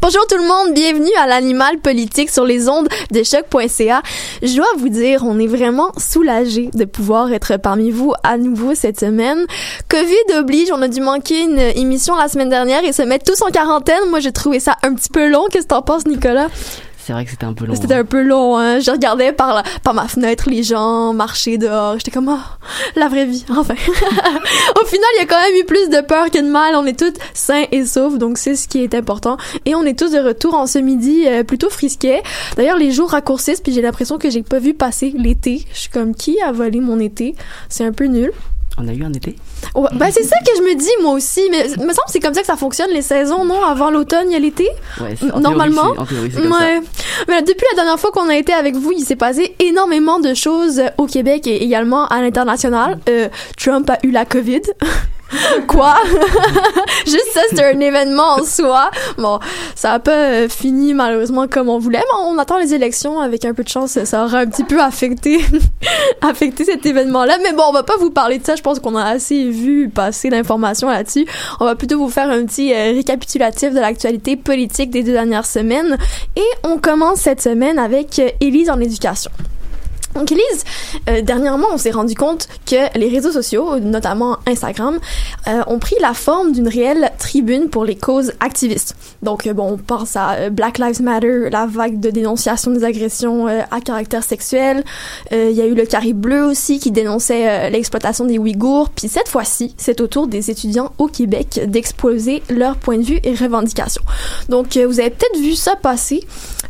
Bonjour tout le monde, bienvenue à l'animal politique sur les ondes de choc.ca. Je dois vous dire, on est vraiment soulagé de pouvoir être parmi vous à nouveau cette semaine. Covid oblige, on a dû manquer une émission la semaine dernière et se mettre tous en quarantaine. Moi, j'ai trouvé ça un petit peu long. Qu'est-ce que t'en penses, Nicolas? C'est vrai que c'était un peu long. C'était hein. un peu long, hein. Je regardais par, la- par ma fenêtre les gens marcher dehors. J'étais comme, oh, la vraie vie, enfin. Au final, il y a quand même eu plus de peur que de mal. On est tous sains et saufs, donc c'est ce qui est important. Et on est tous de retour en ce midi euh, plutôt frisquet. D'ailleurs, les jours raccourcissent, puis j'ai l'impression que j'ai pas vu passer l'été. Je suis comme, qui a volé mon été? C'est un peu nul. On a eu un été? Ouais, ben, c'est ça que je me dis, moi aussi. Mais me semble c'est comme ça que ça fonctionne, les saisons, non? Avant l'automne, il y a l'été? Ouais, Normalement, théorie, c'est- en théorie, c'est comme Ouais. Mais depuis la dernière fois qu'on a été avec vous, il s'est passé énormément de choses au Québec et également à l'international. Euh, Trump a eu la COVID. Quoi? Juste ça, c'est un événement en soi. Bon, ça a pas euh, fini malheureusement comme on voulait, mais on attend les élections avec un peu de chance, ça aura un petit peu affecté, affecté cet événement-là. Mais bon, on va pas vous parler de ça. Je pense qu'on a assez vu passer d'informations là-dessus. On va plutôt vous faire un petit euh, récapitulatif de l'actualité politique des deux dernières semaines. Et on commence cette semaine avec euh, Élise en éducation. Donc Elise, euh, dernièrement, on s'est rendu compte que les réseaux sociaux, notamment Instagram, euh, ont pris la forme d'une réelle tribune pour les causes activistes. Donc euh, bon, on pense à euh, Black Lives Matter, la vague de dénonciation des agressions euh, à caractère sexuel. Il y a eu le carré bleu aussi qui dénonçait l'exploitation des Ouïghours. Puis cette fois-ci, c'est au tour des étudiants au Québec d'exposer leur point de vue et revendications. Donc vous avez peut-être vu ça passer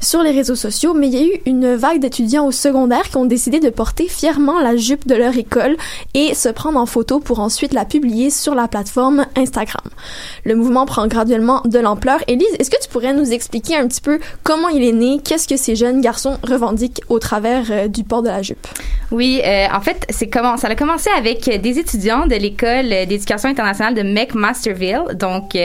sur les réseaux sociaux, mais il y a eu une vague d'étudiants au secondaire qui ont décidé de porter fièrement la jupe de leur école et se prendre en photo pour ensuite la publier sur la plateforme Instagram. Le mouvement prend graduellement de l'ampleur. Élise, est-ce que tu pourrais nous expliquer un petit peu comment il est né, qu'est-ce que ces jeunes garçons revendiquent au travers euh, du port de la jupe? Oui, euh, en fait, ça a commencé avec euh, des étudiants de l'école d'éducation internationale de McMasterville, donc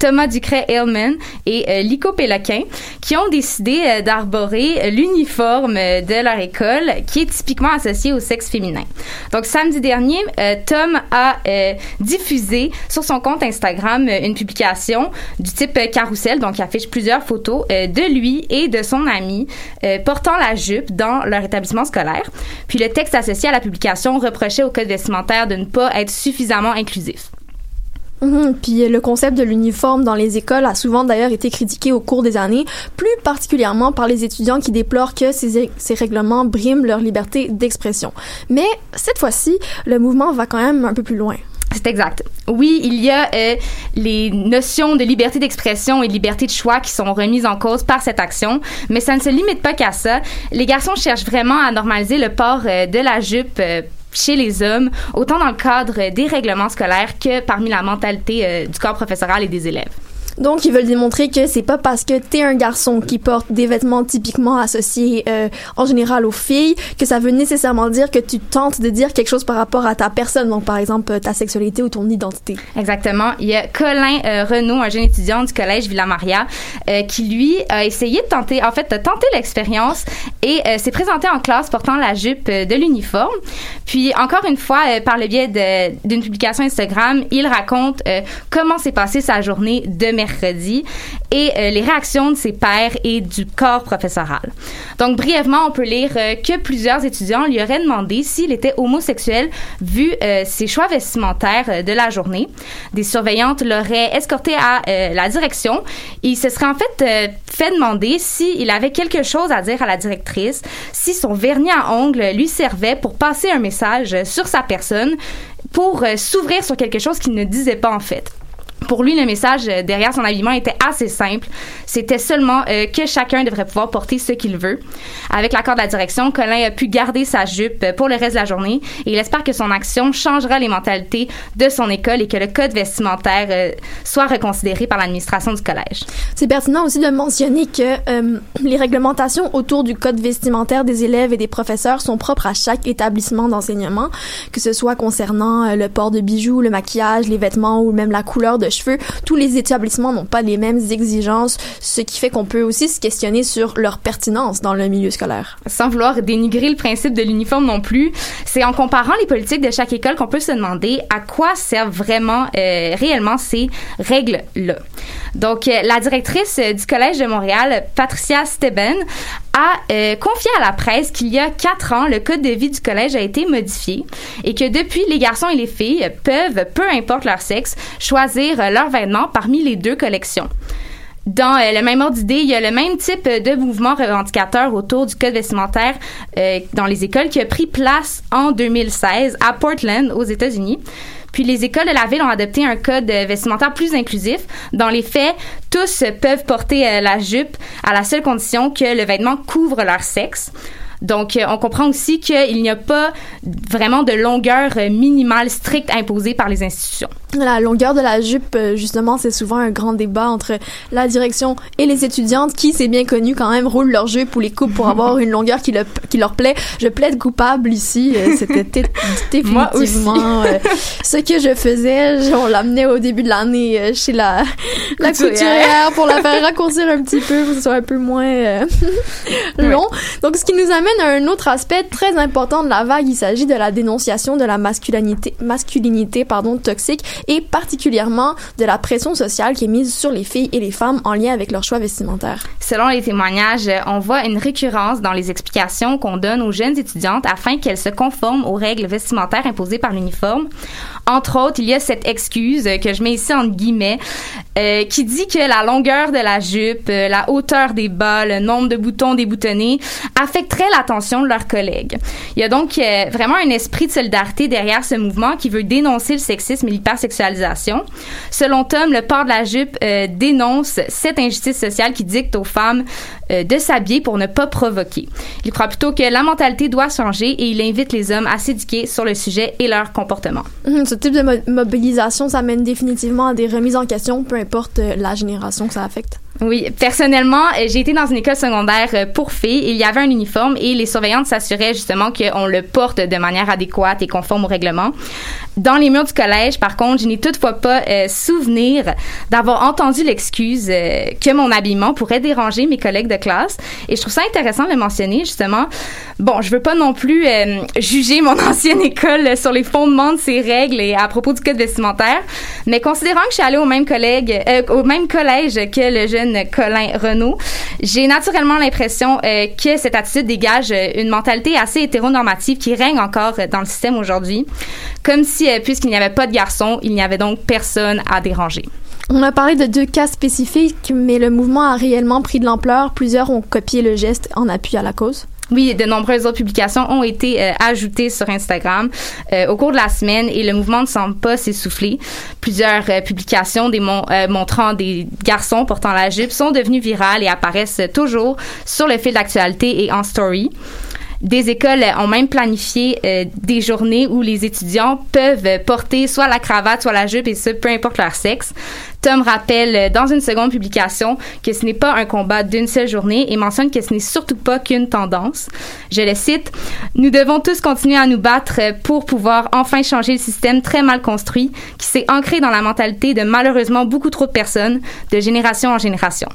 Thomas Ducret-Hillman et Lico Péloquin, qui ont décidé d'arborer l'uniforme de leur école, qui est typiquement associé au sexe féminin. Donc samedi dernier, euh, Tom a euh, diffusé sur son compte Instagram euh, une publication du type carrousel, donc qui affiche plusieurs photos de lui et de son ami portant la jupe dans leur établissement scolaire. Puis le texte associé à la publication reprochait au code vestimentaire de ne pas être suffisamment inclusif. Mhm. Puis euh, le concept de l'uniforme dans les écoles a souvent d'ailleurs été critiqué au cours des années, plus particulièrement par les étudiants qui déplorent que ces, ces règlements briment leur liberté d'expression. Mais cette fois-ci, le mouvement va quand même un peu plus loin. C'est exact. Oui, il y a euh, les notions de liberté d'expression et de liberté de choix qui sont remises en cause par cette action, mais ça ne se limite pas qu'à ça. Les garçons cherchent vraiment à normaliser le port euh, de la jupe chez les hommes, autant dans le cadre des règlements scolaires que parmi la mentalité euh, du corps professoral et des élèves. Donc, ils veulent démontrer que c'est pas parce que t'es un garçon qui porte des vêtements typiquement associés euh, en général aux filles que ça veut nécessairement dire que tu tentes de dire quelque chose par rapport à ta personne, donc par exemple ta sexualité ou ton identité. Exactement. Il y a Colin euh, Renaud, un jeune étudiant du collège Villa-Maria, euh, qui lui a essayé de tenter, en fait, de tenter l'expérience et euh, s'est présenté en classe portant la jupe euh, de l'uniforme. Puis encore une fois, euh, par le biais d'une publication Instagram, il raconte euh, comment s'est passée sa journée de mercredi et euh, les réactions de ses pairs et du corps professoral. Donc brièvement, on peut lire euh, que plusieurs étudiants lui auraient demandé s'il était homosexuel vu euh, ses choix vestimentaires de la journée. Des surveillantes l'auraient escorté à la direction. Il se serait en fait fait demander s'il avait quelque chose à dire à la directrice, si son vernis à ongles lui servait pour passer un message sur sa personne, pour s'ouvrir sur quelque chose qu'il ne disait pas en fait. Pour lui, le message euh, derrière son habillement était assez simple. C'était seulement euh, que chacun devrait pouvoir porter ce qu'il veut. Avec l'accord de la direction, Colin a pu garder sa jupe euh, pour le reste de la journée et il espère que son action changera les mentalités de son école et que le code vestimentaire soit reconsidéré par l'administration du collège. C'est pertinent aussi de mentionner que les réglementations autour du code vestimentaire des élèves et des professeurs sont propres à chaque établissement d'enseignement, que ce soit concernant le port de bijoux, le maquillage, les vêtements ou même la couleur de cheveux. Tous les établissements n'ont pas les mêmes exigences, ce qui fait qu'on peut aussi se questionner sur leur pertinence dans le milieu scolaire. Sans vouloir dénigrer le principe de l'uniforme non plus, c'est en comparant les politiques de chaque école qu'on peut se demander à quoi servent vraiment, euh, réellement ces règles-là. Donc, euh, la directrice du Collège de Montréal, Patricia Steben, a euh, confié à la presse qu'il y a quatre ans, le code de vie du collège a été modifié et que depuis, les garçons et les filles peuvent, peu importe leur sexe, choisir leur vêtement parmi les deux collections. Dans euh, le même ordre d'idée, il y a le même type de mouvement revendicateur autour du code vestimentaire euh, dans les écoles qui a pris place en 2016 à Portland, aux États-Unis. Puis les écoles de la ville ont adopté un code vestimentaire plus inclusif. Dans les faits, tous peuvent porter euh, la jupe à la seule condition que le vêtement couvre leur sexe. Donc, euh, on comprend aussi qu'il n'y a pas vraiment de longueur euh, minimale stricte imposée par les institutions. La longueur de la jupe, euh, justement, c'est souvent un grand débat entre la direction et les étudiantes qui, c'est bien connu quand même, roulent leur jupe ou les coupent pour avoir une longueur qui, qui leur plaît. Je plaide coupable ici. C'était définitivement ce que je faisais. On l'amenait au début de l'année chez la, la couturière pour la faire raccourcir un petit peu pour que ce soit un peu moins long. Donc, ce qui nous amène un autre aspect très important de la vague. Il s'agit de la dénonciation de la masculinité, toxique et particulièrement de la pression sociale qui est mise sur les filles et les femmes en lien avec leur choix vestimentaire. Selon les témoignages, on voit une récurrence dans les explications qu'on donne aux jeunes étudiantes afin qu'elles se conforment aux règles vestimentaires imposées par l'uniforme. Entre autres, il y a cette excuse que je mets ici entre guillemets euh, qui dit que la longueur de la jupe, euh, la hauteur des bas, le nombre de boutons déboutonnés affecterait de leurs collègues. Il y a donc euh, vraiment un esprit de solidarité derrière ce mouvement qui veut dénoncer le sexisme et l'hypersexualisation. Selon Tom, le port de la jupe dénonce cette injustice sociale qui dicte aux femmes de s'habiller pour ne pas provoquer. Il croit plutôt que la mentalité doit changer et il invite les hommes à s'éduquer sur le sujet et leur comportement. Mhm, ce type de mobilisation, ça mène définitivement à des remises en question, peu importe euh, la génération que ça affecte. Oui, personnellement, euh, j'ai été dans une école secondaire euh, pour filles. Il y avait un uniforme et les surveillantes s'assuraient justement qu'on le porte de manière adéquate et conforme au règlement. Dans les murs du collège, par contre, je n'ai toutefois pas euh, souvenir d'avoir entendu l'excuse que mon habillement pourrait déranger mes collègues de classe. Et je trouve ça intéressant de le mentionner, justement. Bon, je veux pas non plus juger mon ancienne école sur les fondements de ces règles et à propos du code vestimentaire, mais considérant que je suis allée au même collègue, au même collège que le jeune Colin Renault. J'ai naturellement l'impression euh, que cette attitude dégage euh, une mentalité assez hétéronormative qui règne encore dans le système aujourd'hui, comme si, euh, puisqu'il n'y avait pas de garçons, il n'y avait donc personne à déranger. On a parlé de deux cas spécifiques, mais le mouvement a réellement pris de l'ampleur. Plusieurs ont copié le geste en appui à la cause. Oui, de nombreuses autres publications ont été euh, ajoutées sur Instagram euh, au cours de la semaine et le mouvement ne semble pas s'essouffler. Plusieurs euh, publications des montrant des garçons portant la jupe sont devenues virales et apparaissent toujours sur le fil d'actualité et en story. Des écoles ont même planifié des journées où les étudiants peuvent porter soit la cravate, soit la jupe, et ce, peu importe leur sexe. Tom rappelle euh, dans une seconde publication que ce n'est pas un combat d'une seule journée et mentionne que ce n'est surtout pas qu'une tendance. Je le cite, Nous devons tous continuer à nous battre pour pouvoir enfin changer le système très mal construit qui s'est ancré dans la mentalité de malheureusement beaucoup trop de personnes de génération en génération.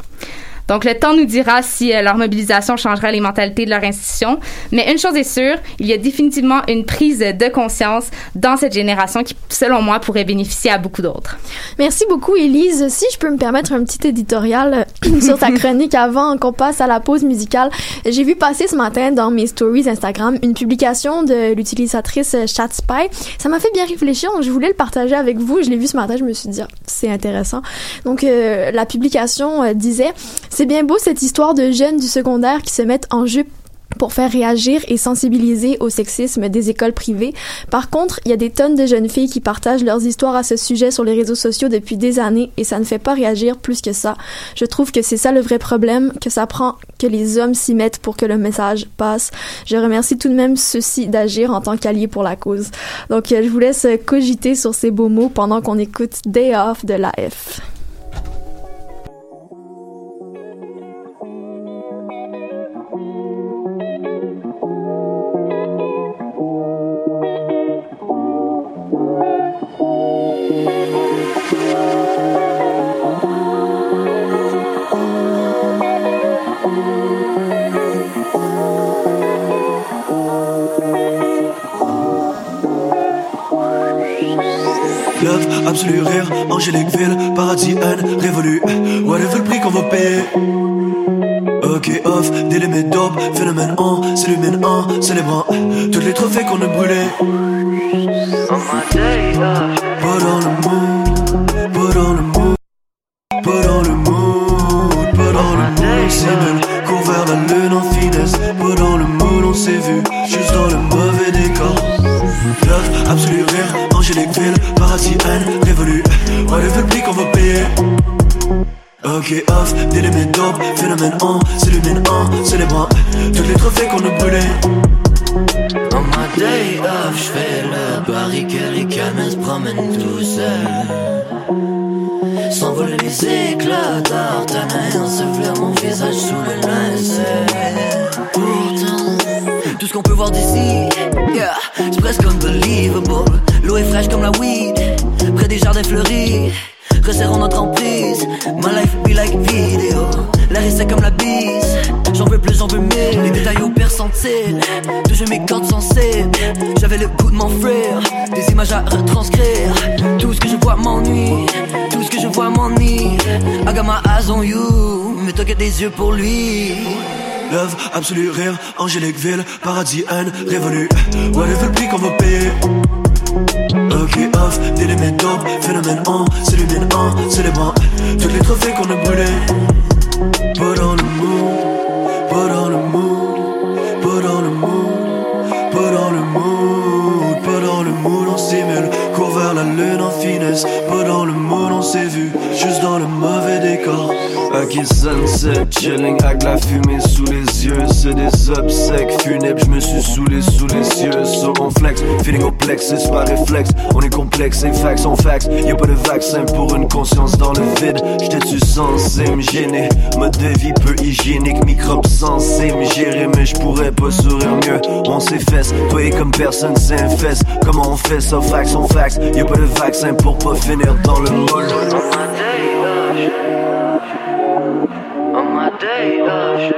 Donc, le temps nous dira si euh, leur mobilisation changera les mentalités de leur institution. Mais une chose est sûre, il y a définitivement une prise de conscience dans cette génération qui, selon moi, pourrait bénéficier à beaucoup d'autres. Merci beaucoup, Élise. Si je peux me permettre un petit éditorial euh, sur ta chronique avant qu'on passe à la pause musicale, j'ai vu passer ce matin dans mes stories Instagram une publication de l'utilisatrice ChatSpy. Ça m'a fait bien réfléchir, donc je voulais le partager avec vous. Je l'ai vu ce matin, je me suis dit, ah, c'est intéressant. Donc, euh, la publication disait c'est bien beau cette histoire de jeunes du secondaire qui se mettent en jupe pour faire réagir et sensibiliser au sexisme des écoles privées. Par contre, il y a des tonnes de jeunes filles qui partagent leurs histoires à ce sujet sur les réseaux sociaux depuis des années et ça ne fait pas réagir plus que ça. Je trouve que c'est ça le vrai problème, que ça prend que les hommes s'y mettent pour que le message passe. Je remercie tout de même ceux-ci d'agir en tant qu'alliés pour la cause. Donc, je vous laisse cogiter sur ces beaux mots pendant qu'on écoute Day Off de la F. angélique ville, paradis, haine, révolu. Whatever le prix qu'on va payer. Ok, off, des limites dope, phénomène 1, s'illumine 1, célébrant tous les trophées qu'on a brûlés. Mon des images à retranscrire. Tout ce que je vois m'ennuie, tout ce que je vois m'ennuie. I got my eyes on you, mais toi que des yeux pour lui. Love, absolu rire, angélique ville, paradis, haine, révolu. Whatever le prix qu'on va payer. Ok, off, des limites phénomène 1, s'illumine 1, célébrant tous les trophées qu'on a brûlés. S'est vu, juste dans le mauvais décor. Ok sunset, chilling. Avec la fumée sous les yeux C'est des obsèques funèbres, je me suis saoulé sous les cieux So on flex, feeling au plexus par réflexe. On est complexe et fax on fax. Y'a pas de vaccin pour une conscience dans le vide. J'étais-tu censé me gêner? Mode de vie peu hygiénique, microbes censés me gérer Mais je pourrais pas sourire mieux. On s'efface, toi et comme personne s'infeste. Comment on fait ça, fax on fax? Y'a pas de vaccin pour pas finir dans le moule my day off,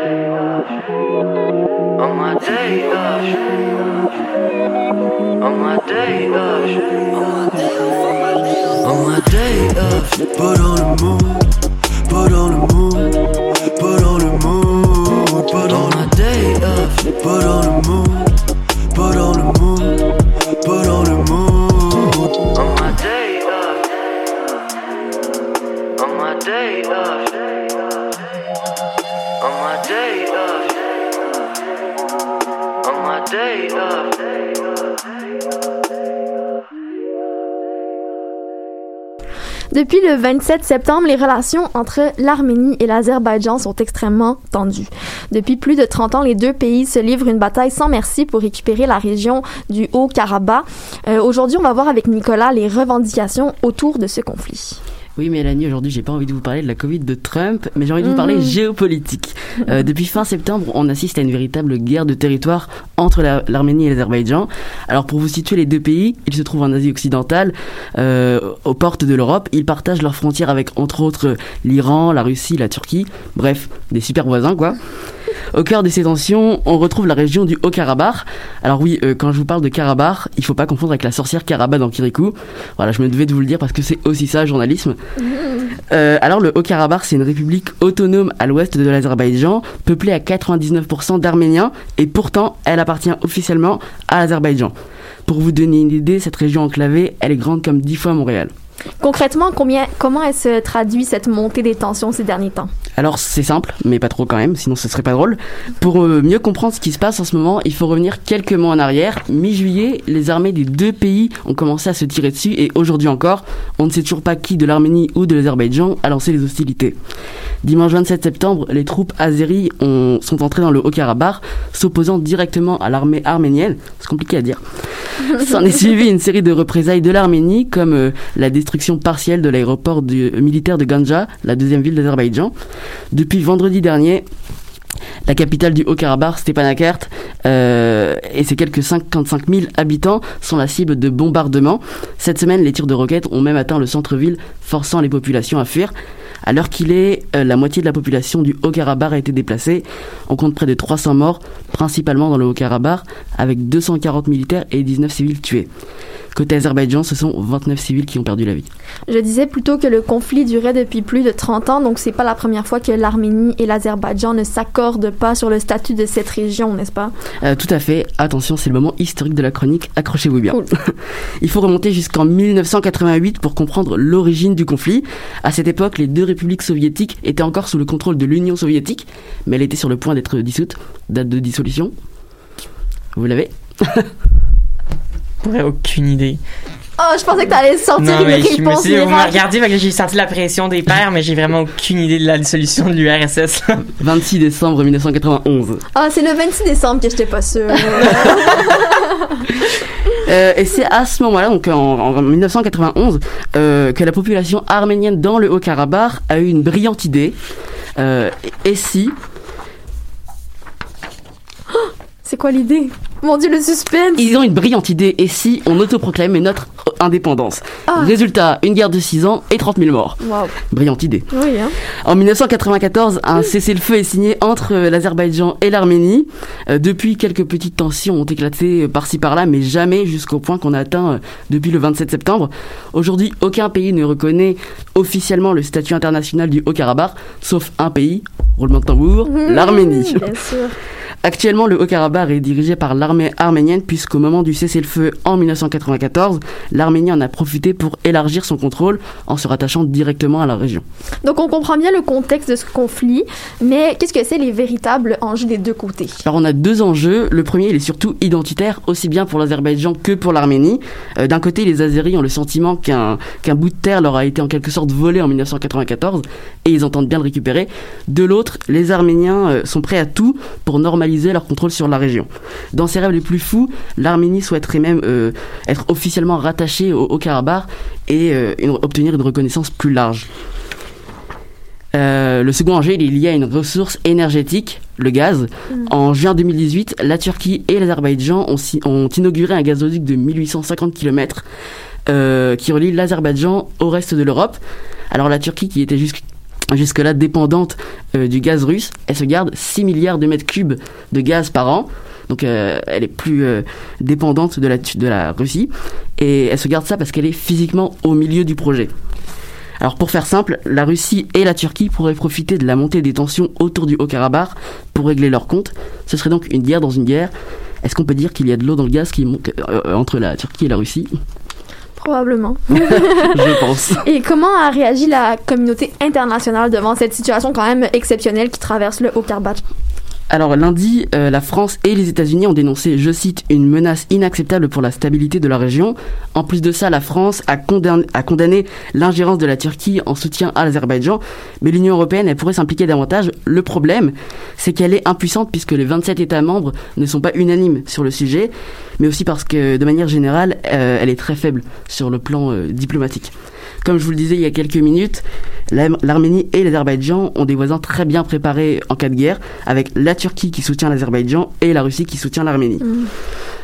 on my day off, on my day off, On my day off, pas dans le mood, pas dans le mood, pas dans le mood, dans on my day off, pas dans le mood, pas dans le mood, pas dans le mood. on my day off, on my day off, Depuis le 27 septembre, les relations entre l'Arménie et l'Azerbaïdjan sont extrêmement tendues. Depuis plus de 30 ans, les deux pays se livrent une bataille sans merci pour récupérer la région du Haut-Karabakh. Euh, Aujourd'hui, on va voir avec Nicolas les revendications autour de ce conflit. Oui, Mélanie, aujourd'hui, j'ai pas envie de vous parler de la Covid de Trump, mais j'ai envie de vous parler géopolitique. Euh, depuis fin septembre, on assiste à une véritable guerre de territoire entre la- l'Arménie et l'Azerbaïdjan. Alors, pour vous situer les deux pays, ils se trouvent en Asie occidentale, euh, aux portes de l'Europe. Ils partagent leurs frontières avec, entre autres, l'Iran, la Russie, la Turquie. Bref, des super voisins, quoi. Au cœur de ces tensions, on retrouve la région du Haut-Karabakh. Alors oui, euh, quand je vous parle de Karabakh, il faut pas confondre avec la sorcière Karabakh dans Kirikou. Voilà, je me devais de vous le dire parce que c'est aussi ça, journalisme. Euh, alors le Haut-Karabakh, c'est une république autonome à l'ouest de l'Azerbaïdjan, peuplée à 99% d'Arméniens, et pourtant, elle appartient officiellement à l'Azerbaïdjan. Pour vous donner une idée, cette région enclavée, elle est grande comme 10 fois Montréal. Concrètement, combien, comment elle se traduit cette montée des tensions ces derniers temps? Alors c'est simple, mais pas trop quand même, sinon ce serait pas drôle. Pour euh, mieux comprendre ce qui se passe en ce moment, il faut revenir quelques mois en arrière. Mi-juillet, les armées des deux pays ont commencé à se tirer dessus et aujourd'hui encore, on ne sait toujours pas qui de l'Arménie ou de l'Azerbaïdjan a lancé les hostilités. Dimanche 27 septembre, les troupes azéries ont- sont entrées dans le Haut-Karabakh, s'opposant directement à l'armée arménienne. C'est compliqué à dire. S'en est suivi une série de représailles de l'Arménie, comme euh, la destruction partielle de l'aéroport du- militaire de Ganja, la deuxième ville d'Azerbaïdjan. Depuis vendredi dernier, la capitale du Haut-Karabakh, Stepanakert, euh, et ses quelques 55 000 habitants sont la cible de bombardements. Cette semaine, les tirs de roquettes ont même atteint le centre-ville, forçant les populations à fuir. À l'heure qu'il est, euh, la moitié de la population du Haut-Karabakh a été déplacée. On compte près de 300 morts, principalement dans le Haut-Karabakh, avec 240 militaires et 19 civils tués. Côté Azerbaïdjan, ce sont 29 civils qui ont perdu la vie. Je disais plutôt que le conflit durait depuis plus de 30 ans, donc c'est pas la première fois que l'Arménie et l'Azerbaïdjan ne s'accordent pas sur le statut de cette région, n'est-ce pas? Euh, tout à fait. Attention, c'est le moment historique de la chronique. Accrochez-vous bien. Cool. Il faut remonter jusqu'en 1988 pour comprendre l'origine du conflit. À cette époque, les deux républiques soviétiques étaient encore sous le contrôle de l'Union soviétique, mais elle était sur le point d'être dissoute. Date de dissolution Vous l'avez? J'aurais aucune idée. Oh, je pensais que t'allais sortir Non, une mais je me réponse suis me fait que j'ai senti la pression des pères, mais j'ai vraiment aucune idée de la dissolution de l'URSS. 26 décembre 1991. Ah, c'est le 26 décembre que j'étais pas sûre. Euh, et c'est à ce moment-là, donc en, en 1991, euh, que la population arménienne dans le Haut-Karabakh a eu une brillante idée. Euh, et si c'est quoi l'idée? Mon dieu, le suspense! Ils ont une brillante idée. Et si on autoproclamait notre indépendance Ah. Résultat, une guerre de 6 ans et 30 000 morts. Wow. Brillante idée. Oui, hein. En 1994, un cessez-le-feu est signé entre euh, l'Azerbaïdjan et l'Arménie. Euh, depuis, quelques petites tensions ont éclaté euh, par-ci par-là, mais jamais jusqu'au point qu'on a atteint euh, depuis le 27 septembre. Aujourd'hui, aucun pays ne reconnaît officiellement le statut international du Haut-Karabakh, sauf un pays, roulement de tambour, l'Arménie. Mmh, Bien sûr. Actuellement, le Haut-Karabakh est dirigé par l'armée arménienne puisqu'au moment du cessez-le-feu en 1994, l'Arménie en a profité pour élargir son contrôle en se rattachant directement à la région. Donc, on comprend bien le contexte de ce conflit, mais qu'est-ce que c'est les véritables enjeux des deux côtés? Alors on a deux enjeux. Le premier, il est surtout identitaire, aussi bien pour l'Azerbaïdjan que pour l'Arménie. Euh, D'un côté, les Azéris ont le sentiment qu'un qu'un bout de terre leur a été en quelque sorte volé en 1994 et ils entendent bien le récupérer. De l'autre, les Arméniens euh, sont prêts à tout pour normaliser leur contrôle sur la région. Dans ses rêves les plus fous, l'Arménie souhaiterait même euh, être officiellement rattachée au, au Karabakh et euh, une- obtenir une reconnaissance plus large. Euh, le second enjeu, il est lié à une ressource énergétique, le gaz. En juin 2018, la Turquie et l'Azerbaïdjan ont, si- ont inauguré un gazoduc de 1850 km qui relie l'Azerbaïdjan au reste de l'Europe. Alors la Turquie, qui était jusqu- jusque-là dépendante euh, du gaz russe, elle se garde 6 milliards de mètres cubes de gaz par an. Donc euh, elle est plus euh, dépendante de la, de la Russie. Et elle se garde ça parce qu'elle est physiquement au milieu du projet. Alors pour faire simple, la Russie et la Turquie pourraient profiter de la montée des tensions autour du Haut-Karabakh pour régler leurs comptes. Ce serait donc une guerre dans une guerre. Est-ce qu'on peut dire qu'il y a de l'eau dans le gaz qui monte euh, entre la Turquie et la Russie? Probablement. Je pense. Et comment a réagi la communauté internationale devant cette situation quand même exceptionnelle qui traverse le Haut-Karabakh? Alors lundi, euh, la France et les États-Unis ont dénoncé, je cite, une menace inacceptable pour la stabilité de la région. En plus de ça, la France a condamné, l'ingérence de la Turquie en soutien à l'Azerbaïdjan, mais l'Union européenne, elle pourrait s'impliquer davantage. Le problème, c'est qu'elle est impuissante puisque les 27 États membres ne sont pas unanimes sur le sujet, mais aussi parce que de manière générale, euh, elle est très faible sur le plan euh, diplomatique. Comme je vous le disais il y a quelques minutes, l'Arménie et l'Azerbaïdjan ont des voisins très bien préparés en cas de guerre, avec la Turquie qui soutient l'Azerbaïdjan et la Russie qui soutient l'Arménie.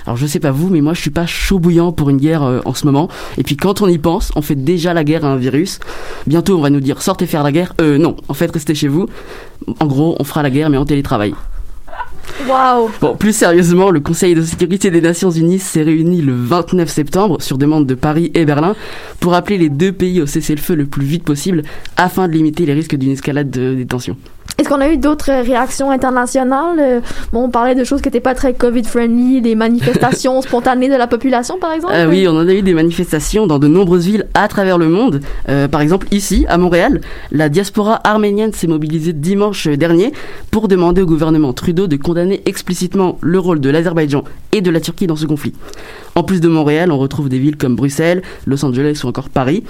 Alors je sais pas vous, mais moi je suis pas chaud bouillant pour une guerre euh, en ce moment. Et puis quand on y pense, on fait déjà la guerre à un virus. Bientôt on va nous dire sortez faire la guerre. Euh non, en fait restez chez vous. En gros, on fera la guerre mais en télétravail. Waouh! Bon, plus sérieusement, le Conseil de sécurité des Nations Unies s'est réuni le 29 septembre sur demande de Paris et Berlin pour appeler les deux pays au cessez-le-feu le plus vite possible afin de limiter les risques d'une escalade de- des tensions. Est-ce qu'on a eu d'autres euh, réactions internationales? Euh, Bon, on parlait de choses qui n'étaient pas très COVID-friendly, des manifestations spontanées de la population, par exemple? Ah oui, on en a eu des manifestations dans de nombreuses villes à travers le monde. Euh, par exemple, ici, à Montréal, la diaspora arménienne s'est mobilisée dimanche dernier pour demander au gouvernement Trudeau de condamner explicitement le rôle de l'Azerbaïdjan et de la Turquie dans ce conflit. En plus de Montréal, on retrouve des villes comme Bruxelles, Los Angeles ou encore Paris.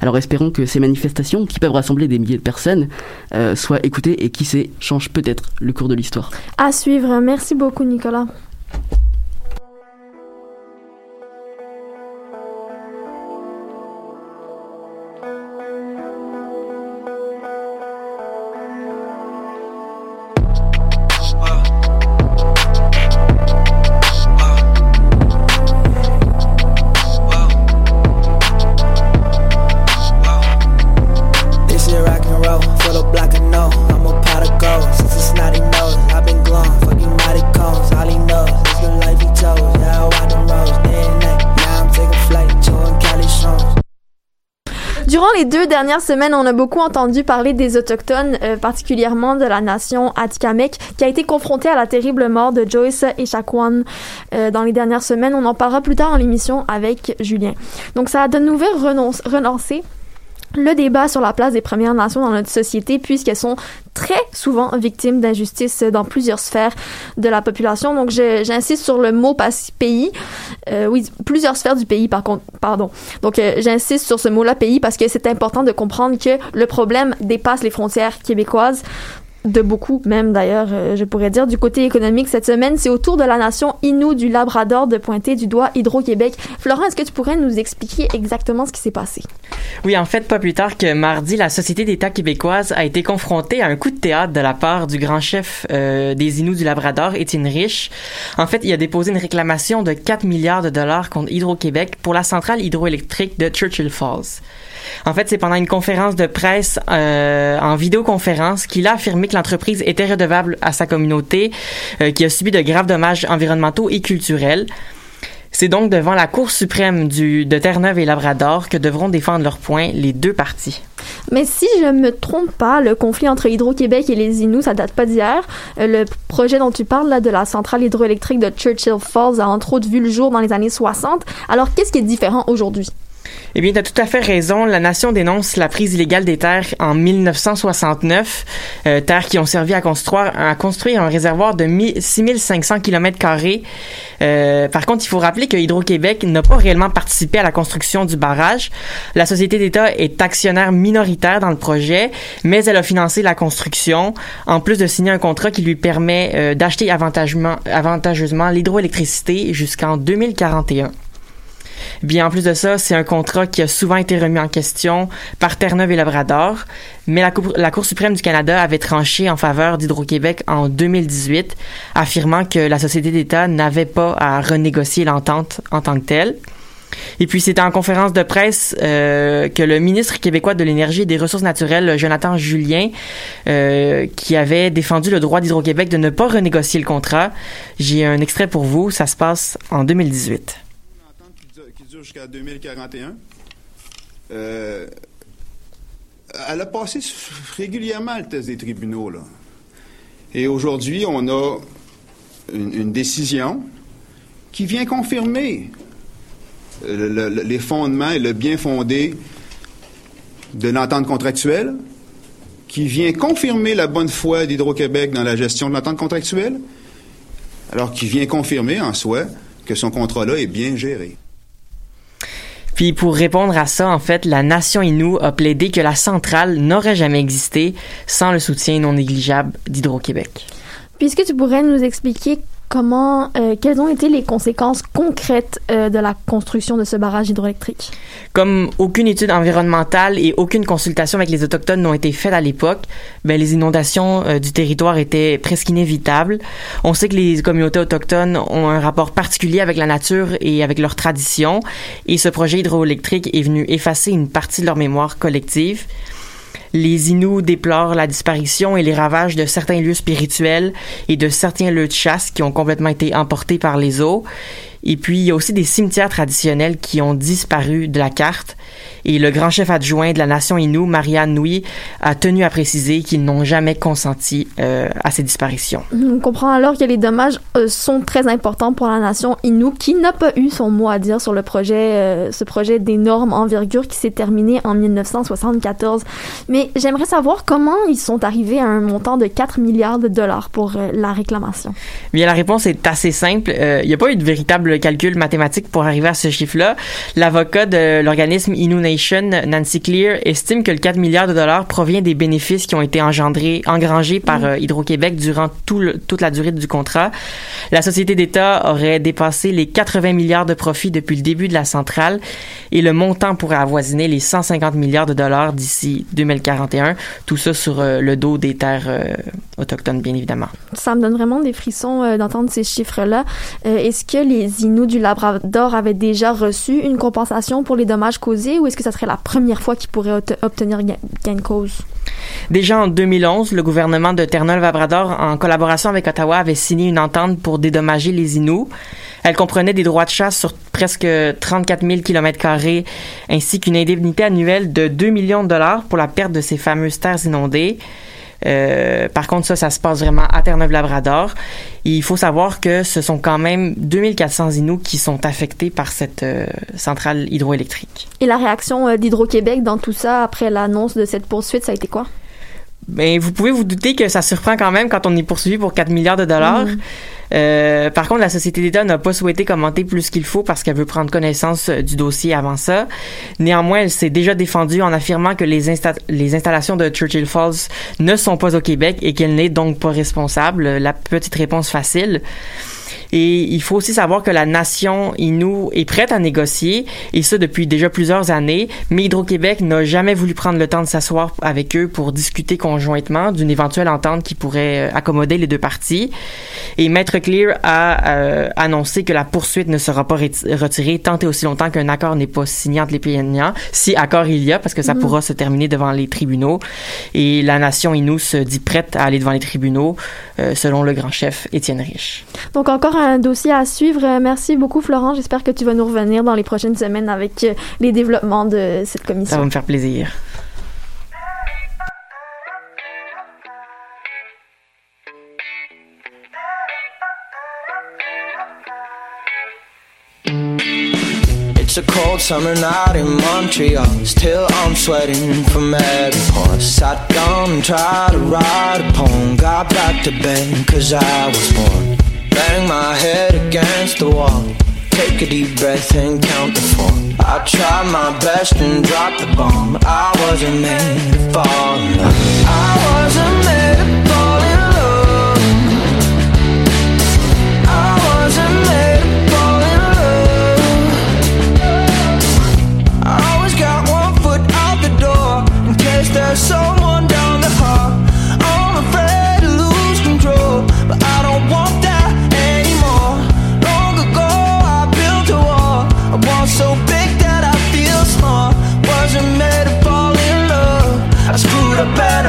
Alors espérons que ces manifestations, qui peuvent rassembler des milliers de personnes, euh, soient écoutées et qui sait, changent peut-être le cours de l'histoire. À suivre. Merci beaucoup, Nicolas. Les deux dernières semaines, on a beaucoup entendu parler des Autochtones, euh, particulièrement de la nation Atikamekw, qui a été confrontée à la terrible mort de Joyce Echaquan euh, dans les dernières semaines. On en parlera plus tard dans l'émission avec Julien. Donc ça a de nouveau renonce- relancé le débat sur la place des Premières Nations dans notre société, puisqu'elles sont très souvent victimes d'injustices dans plusieurs sphères de la population. Donc, j'insiste sur le mot pays. Euh, oui, plusieurs sphères du pays, par contre, pardon. Donc, euh, j'insiste sur ce mot-là, pays, parce que c'est important de comprendre que le problème dépasse les frontières québécoises de beaucoup, même d'ailleurs, euh, je pourrais dire. Du côté économique, cette semaine, c'est au tour de la nation Innu du Labrador de pointer du doigt Hydro-Québec. Florent, est-ce que tu pourrais nous expliquer exactement ce qui s'est passé? Oui, en fait, pas plus tard que mardi, la Société d'État québécoise a été confrontée à un coup de théâtre de la part du grand chef euh, des Inuits du Labrador, Étienne Rich. En fait, il a déposé une réclamation de 4 milliards de dollars contre Hydro-Québec pour la centrale hydroélectrique de Churchill Falls. En fait, c'est pendant une conférence de presse euh, en vidéoconférence qu'il a affirmé que l'entreprise était redevable à sa communauté, euh, qui a subi de graves dommages environnementaux et culturels. C'est donc devant la Cour suprême du, de Terre-Neuve et Labrador que devront défendre leurs points les deux parties. Mais si je me trompe pas, le conflit entre Hydro-Québec et les Inuits, ça date pas d'hier. Euh, le projet dont tu parles, là, de la centrale hydroélectrique de Churchill Falls, a entre autres vu le jour dans les années 60. Alors, qu'est-ce qui est différent aujourd'hui? Eh bien, tu as tout à fait raison. La nation dénonce la prise illégale des terres en 1969, euh, terres qui ont servi à construire, un réservoir de 6500 km euh, Par contre, il faut rappeler que Hydro-Québec n'a pas réellement participé à la construction du barrage. La société d'État est actionnaire minoritaire dans le projet, mais elle a financé la construction, en plus de signer un contrat qui lui permet euh, d'acheter avantageusement l'hydroélectricité jusqu'en 2041. Bien, en plus de ça, c'est un contrat qui a souvent été remis en question par Terre-Neuve et Labrador, mais la Cour, suprême du Canada avait tranché en faveur d'Hydro-Québec en 2018, affirmant que la société d'État n'avait pas à renégocier l'entente en tant que telle. Et puis, c'était en conférence de presse euh, que le ministre québécois de l'Énergie et des Ressources naturelles, Jonathan Julien, euh, qui avait défendu le droit d'Hydro-Québec de ne pas renégocier le contrat. J'ai un extrait pour vous. Ça se passe en 2018. Qui dure jusqu'à 2041. Euh, elle a passé régulièrement le test des tribunaux. Là. Et aujourd'hui, on a une, décision qui vient confirmer le- le- les fondements et le bien fondé de l'entente contractuelle, qui vient confirmer la bonne foi d'Hydro-Québec dans la gestion de l'entente contractuelle, alors qui vient confirmer en soi que son contrat-là est bien géré. Puis pour répondre à ça, en fait, la nation Innu a plaidé que la centrale n'aurait jamais existé sans le soutien non négligeable d'Hydro-Québec. Puis, est-ce que tu pourrais nous expliquer comment, euh, quelles ont été les conséquences concrètes euh, de la construction de ce barrage hydroélectrique? Comme aucune étude environnementale et aucune consultation avec les autochtones n'ont été faites à l'époque, ben les inondations euh, du territoire étaient presque inévitables. On sait que les communautés autochtones ont un rapport particulier avec la nature et avec leurs traditions, et ce projet hydroélectrique est venu effacer une partie de leur mémoire collective. Les Inuits déplorent la disparition et les ravages de certains lieux spirituels et de certains lieux de chasse qui ont complètement été emportés par les eaux. Et puis, il y a aussi des cimetières traditionnels qui ont disparu de la carte. Et le grand chef adjoint de la nation Innu, Marianne Nui, a tenu à préciser qu'ils n'ont jamais consenti euh, à ces disparitions. On comprend alors que les dommages euh, sont très importants pour la nation Innu, qui n'a pas eu son mot à dire sur le projet, euh, ce projet d'énorme envergure qui s'est terminé en 1974. Mais j'aimerais savoir comment ils sont arrivés à un montant de 4 milliards de dollars pour la réclamation. Bien, la réponse est assez simple. Il n'y a pas eu de véritable calcul mathématique pour arriver à ce chiffre-là. L'avocat de l'organisme Innu Nation, Nancy Clear, estime que le 4 milliards de dollars provient des bénéfices qui ont été engendrés, engrangés par euh, Hydro-Québec durant tout le- toute la durée du contrat. La société d'État aurait dépassé les 80 milliards de profits depuis le début de la centrale et le montant pourrait avoisiner les 150 milliards de dollars d'ici 2041. Tout ça sur euh, le dos des terres euh, autochtones, bien évidemment. Ça me donne vraiment des frissons d'entendre ces chiffres-là. Est-ce que les Inuits du Labrador avaient déjà reçu une compensation pour les dommages causés? Ou est-ce que ça serait la première fois qu'ils pourraient ot- obtenir gain de cause? Déjà en 2011, le gouvernement de Terre-Neuve-Labrador, en collaboration avec Ottawa, avait signé une entente pour dédommager les Inuits. Elle comprenait des droits de chasse sur presque 34 000 km ainsi qu'une indemnité annuelle de 2 millions de dollars pour la perte de ces fameuses terres inondées. Euh, par contre, ça, ça se passe vraiment à Terre-Neuve-Labrador. Il faut savoir que ce sont quand même 2400 Inuits qui sont affectés par cette euh, centrale hydroélectrique. Et la réaction euh, d'Hydro-Québec dans tout ça après l'annonce de cette poursuite, ça a été quoi? Ben, vous pouvez vous douter que ça surprend quand même quand on est poursuivi pour 4 milliards de dollars. Mhm. Euh, par contre, la Société d'État n'a pas souhaité commenter plus qu'il faut parce qu'elle veut prendre connaissance euh, du dossier avant ça. Néanmoins, elle s'est déjà défendue en affirmant que les, les installations de Churchill Falls ne sont pas au Québec et qu'elle n'est donc pas responsable. La petite réponse facile. Et il faut aussi savoir que la nation Innu est prête à négocier, et ça depuis déjà plusieurs années, mais Hydro-Québec n'a jamais voulu prendre le temps de s'asseoir avec eux pour discuter conjointement d'une éventuelle entente qui pourrait euh, accommoder les deux parties. Et Maître Clear a euh, annoncé que la poursuite ne sera pas reti- retirée tant et aussi longtemps qu'un accord n'est pas signé entre les plaignants, si accord il y a, parce que ça Mhm. pourra se terminer devant les tribunaux. Et la nation Innu se dit prête à aller devant les tribunaux, euh, selon le grand chef Étienne Riche. Donc encore un dossier à suivre. Euh, Merci beaucoup Florent. J'espère que tu vas nous revenir dans les prochaines semaines avec euh, les développements de cette Ça commission. va me faire plaisir. It's a cold summer night in Montreal. Still, I'm sweating from every pore. Sat down and tried to write a poem. Got back to bed, cause I was born. Bang my head against the wall. Take a deep breath and count to four. I tried my best and dropped the bomb. I wasn't made to fall in love. I wasn't made to fall in love. I wasn't made to fall in love. I always got one foot out the door in case there's someone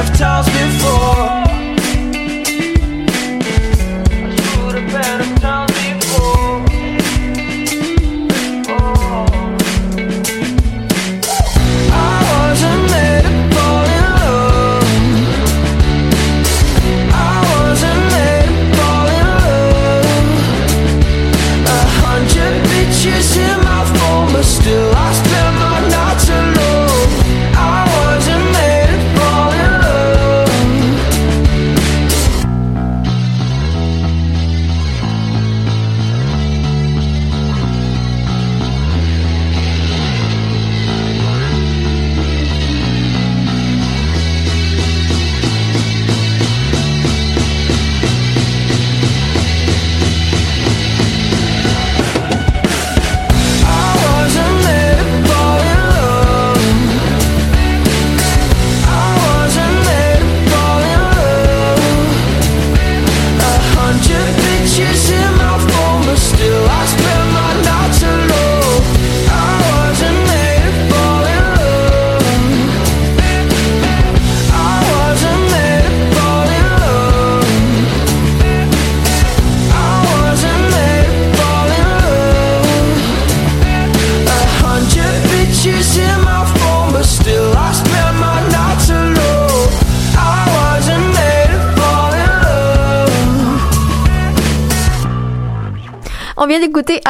screwed up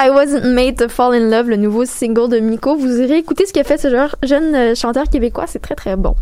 I Wasn't Made to Fall in Love, le nouveau single de Miko. Vous irez écouter ce qu'a fait ce jeune euh, chanteur québécois, c'est très très bon.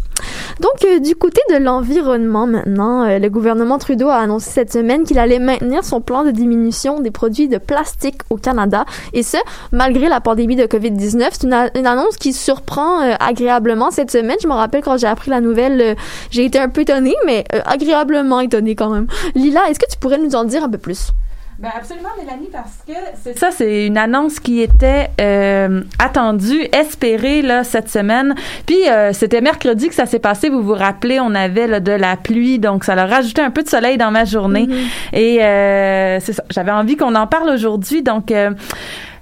Donc euh, du côté de l'environnement maintenant, euh, le gouvernement Trudeau a annoncé cette semaine qu'il allait maintenir son plan de diminution des produits de plastique au Canada et ce malgré la pandémie de Covid-19. C'est une, annonce qui surprend agréablement cette semaine. Je me rappelle quand j'ai appris la nouvelle, j'ai été un peu étonnée, mais agréablement étonnée quand même. Lila, est-ce que tu pourrais nous en dire un peu plus? Ben absolument, Mélanie, parce que c'est ça, c'est une annonce qui était euh, attendue, espérée là cette semaine. Puis euh, c'était mercredi que ça s'est passé. Vous vous rappelez, on avait là, de la pluie, donc ça leur rajouté un peu de soleil dans ma journée. Et euh, c'est ça. J'avais envie qu'on en parle aujourd'hui, donc.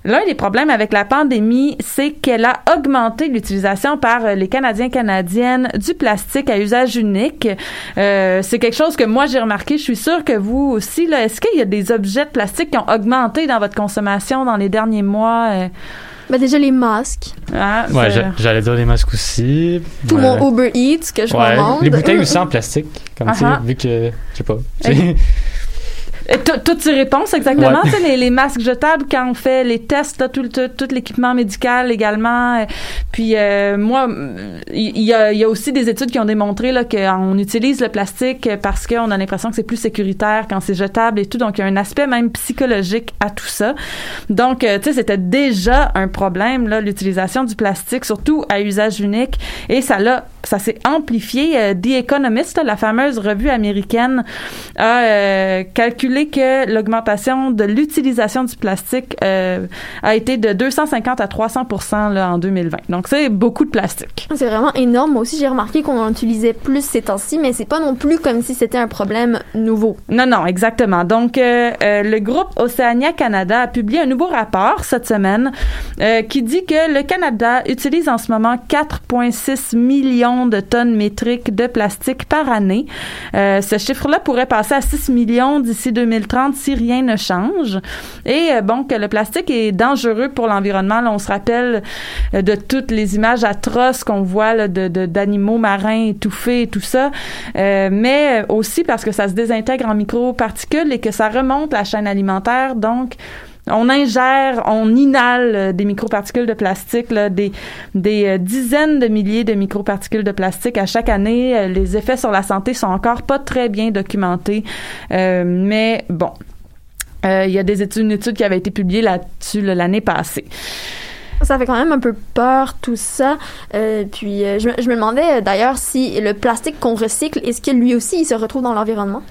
L'un des problèmes avec la pandémie, c'est qu'elle a augmenté l'utilisation par euh, les Canadiens canadiennes du plastique à usage unique. Euh, c'est quelque chose que moi j'ai remarqué. Je suis sûre que vous aussi. Là, est-ce qu'il y a des objets de plastique qui ont augmenté dans votre consommation dans les derniers mois? euh? Ben déjà les masques. Ah, Ouais, j'allais dire les masques aussi. Tout Ouais. mon Uber Eats que je Ouais. commande. Les bouteilles aussi en plastique, comme tu sais, vu que, je sais pas. Tout- Toutes ces réponses, exactement. Ouais. Tu sais, les, les masques jetables, quand on fait les tests, là, tout, le- tout, tout l'équipement médical également. Euh, Puis euh, moi, euh, il y, a, il y a aussi des études qui ont démontré là, qu'on utilise le plastique parce qu'on a l'impression que c'est plus sécuritaire quand c'est jetable et tout. Donc, il y a un aspect même psychologique à tout ça. Donc, euh, tu sais, c'était déjà un problème, là, l'utilisation du plastique, surtout à usage unique. Et ça l'a, ça s'est amplifié. Euh, The Economist, la fameuse revue américaine, a euh, calculé que l'augmentation de l'utilisation du plastique euh, a été de 250 à 300 là, en 2020. Donc, c'est beaucoup de plastique. C'est vraiment énorme. Moi aussi, j'ai remarqué qu'on en utilisait plus ces temps-ci, mais c'est pas non plus comme si c'était un problème nouveau. Non, non, exactement. Donc, euh, le groupe Océania Canada a publié un nouveau rapport cette semaine qui dit que le Canada utilise en ce moment 4,6 millions de tonnes métriques de plastique par année. Euh, ce chiffre-là pourrait passer à 6 millions d'ici 2030 si rien ne change. Et euh, bon, que le plastique est dangereux pour l'environnement. On se rappelle euh, de toutes les images atroces qu'on voit là, de- d'animaux marins étouffés et tout ça. Euh, mais aussi parce que ça se désintègre en microparticules et que ça remonte la chaîne alimentaire. Donc, on ingère, on inhale euh, des microparticules de plastique, des, euh, dizaines de milliers de microparticules de plastique à chaque année. Euh, les effets sur la santé sont encore pas très bien documentés. Mais bon, il y a des études, une étude qui avait été publiée là-dessus là, l'année passée. Ça fait quand même un peu peur, tout ça. Euh, puis, euh, je, me- je me demandais euh, d'ailleurs si le plastique qu'on recycle, est-ce que lui aussi, il se retrouve dans l'environnement?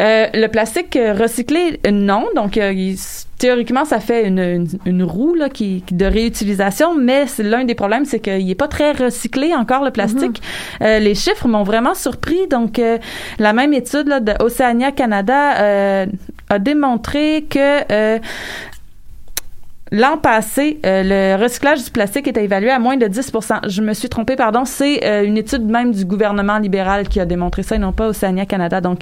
Euh, le plastique recyclé, non. Donc, il- théoriquement, ça fait une, une, une roue là, qui, de réutilisation, mais l'un des problèmes, c'est qu'il n'est pas très recyclé encore, le plastique. Euh, les chiffres m'ont vraiment surpris. Donc, la même étude là, de Oceania Canada a démontré que... L'an passé, euh, le recyclage du plastique était évalué à moins de 10% Je me suis trompée, pardon. C'est euh, une étude même du gouvernement libéral qui a démontré ça et non pas Océania Canada. Donc,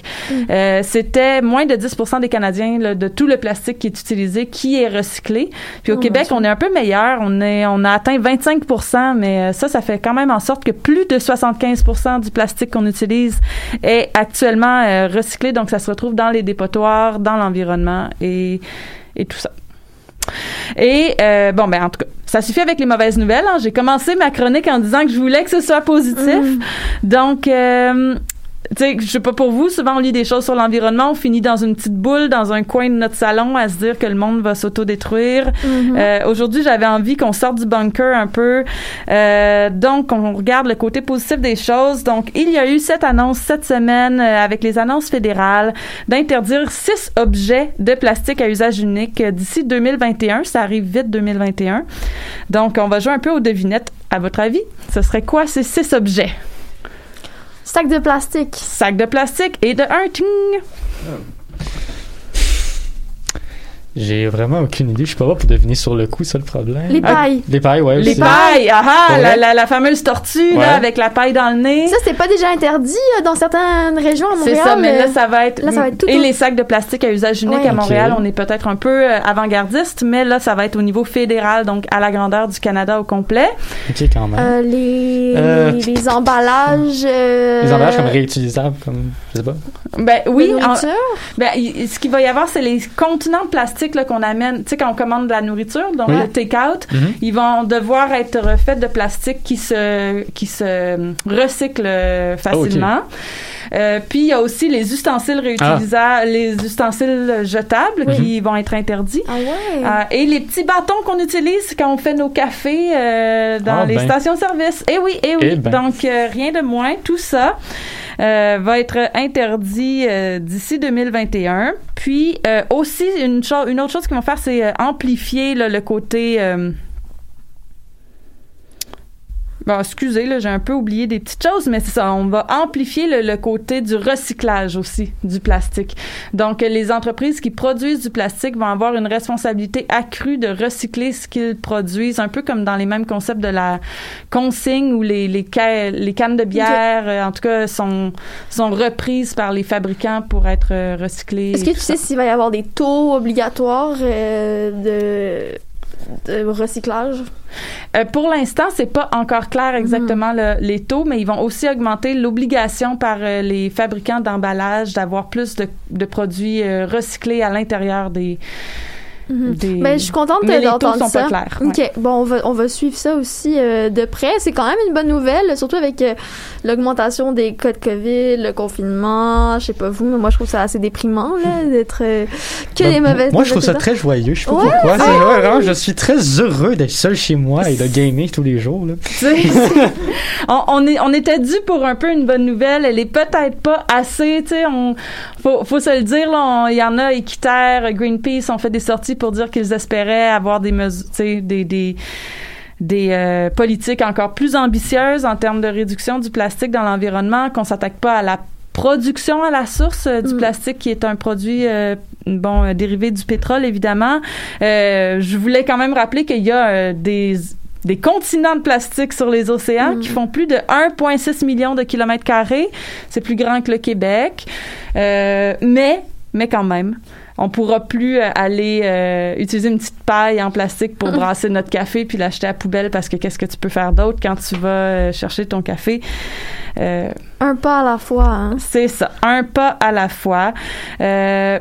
euh, c'était moins de 10% des Canadiens là, de tout le plastique qui est utilisé qui est recyclé. Puis au Oh, Québec, on est un peu meilleur. On est, on a atteint 25% mais euh, ça, ça fait quand même en sorte que plus de 75% du plastique qu'on utilise est actuellement euh, recyclé. Donc, ça se retrouve dans les dépotoirs, dans l'environnement et, et tout ça. Et euh, bon, ben en tout cas, ça suffit avec les mauvaises nouvelles. hein. J'ai commencé ma chronique en disant que je voulais que ce soit positif. Donc, euh, tu sais, je sais pas pour vous, souvent on lit des choses sur l'environnement, on finit dans une petite boule, dans un coin de notre salon, à se dire que le monde va s'autodétruire. Euh, Aujourd'hui, j'avais envie qu'on sorte du bunker un peu. Euh, donc, on regarde le côté positif des choses. Donc, il y a eu cette annonce cette semaine euh, avec les annonces fédérales d'interdire six objets de plastique à usage unique euh, d'ici 2021. Ça arrive vite 2021. Donc, on va jouer un peu aux devinettes. À votre avis, ce serait quoi ces six objets? Sac de plastique. Sac de plastique et de un ting. J'ai vraiment aucune idée. Je suis pas là pour deviner sur le coup, ça le problème. Les pailles. Les pailles, ouais. Les pailles, ah ah, la, la, la fameuse tortue Ouais. là, avec la paille dans le nez. Ça, c'est pas déjà interdit euh, dans certaines régions à C'est Montréal? ça, mais là, euh, ça va être. là, ça va être tout Et les sacs de plastique à usage unique Ouais. à Montréal, on est peut-être un peu euh, avant-gardiste, mais là, ça va être au niveau fédéral, donc à la grandeur du Canada au complet. Ok, quand même. Euh, les, Euh, les, les emballages. euh, Les emballages comme réutilisables, comme, je sais pas. Ben oui, en- ben, il- ce qu'il va y avoir, c'est les contenants de plastique qu'on amène. Tu sais, quand on commande de la nourriture, donc Oui. le take-out, Mhm. ils vont devoir être refaits de plastique qui se, qui se recycle euh, facilement. Euh, puis il y a aussi les ustensiles réutilisables, les ustensiles jetables qui vont être interdits. Ah ouais. Euh, et les petits bâtons qu'on utilise quand on fait nos cafés euh, dans Ah les ben. stations-service. Eh oui, eh oui. Eh ben. Donc, euh, rien de moins. Tout ça euh, va être interdit euh, d'ici 2021. Puis, euh, aussi, une, chose, une autre chose qu'ils vont faire, c'est euh, amplifier là, le côté... Bon, excusez, là, j'ai un peu oublié des petites choses, mais c'est ça. On va amplifier le, le côté du recyclage aussi du plastique. Donc, les entreprises qui produisent du plastique vont avoir une responsabilité accrue de recycler ce qu'ils produisent, un peu comme dans les mêmes concepts de la consigne où les, les, ca- les cannes de bière, euh, en tout cas, sont, sont reprises par les fabricants pour être euh, recyclées. Est-ce que tu ça. sais s'il va y avoir des taux obligatoires euh, de, de recyclage? Euh, pour l'instant, c'est pas encore clair exactement le- les taux, mais ils vont aussi augmenter l'obligation par euh, les fabricants d'emballage d'avoir plus de, de produits euh, recyclés à l'intérieur des, des. Ben, je suis contente Mais les d'entendre sont ça. pas clairs. OK. Bon, on va, on va suivre ça aussi euh, de près. C'est quand même une bonne nouvelle, surtout avec euh, l'augmentation des cas de COVID, le confinement. Je sais pas vous, mais moi, je trouve ça assez déprimant, là, d'être euh, que Ben, des mauvaises Moi, je trouve ça très joyeux. Je sais pas Ouais, pourquoi. C'est ah! vrai, vraiment, je suis très heureux d'être seul chez moi et de gamer tous les jours. Là. On, on, est, on était dû pour un peu une bonne nouvelle. Elle est peut-être pas assez, tu sais. On, faut, faut se le dire, Il y en a, Équiterre, Greenpeace ont fait des sorties pour dire qu'ils espéraient avoir des mesures, des, des, des euh, politiques encore plus ambitieuses en termes de réduction du plastique dans l'environnement, qu'on s'attaque pas à la production à la source euh, du Mm. plastique qui est un produit euh, bon dérivé du pétrole évidemment. Je voulais quand même rappeler qu'il y a des des continents de plastique sur les océans Mm. qui font plus de 1,6 million de kilomètres carrés. C'est plus grand que le Québec. Mais, mais quand même, on pourra plus euh, aller euh, utiliser une petite paille en plastique pour brasser notre café puis l'acheter à la poubelle parce que qu'est-ce que tu peux faire d'autre quand tu vas euh, chercher ton café? Euh, Un pas à la fois, hein? c'est ça, un pas à la fois. Euh,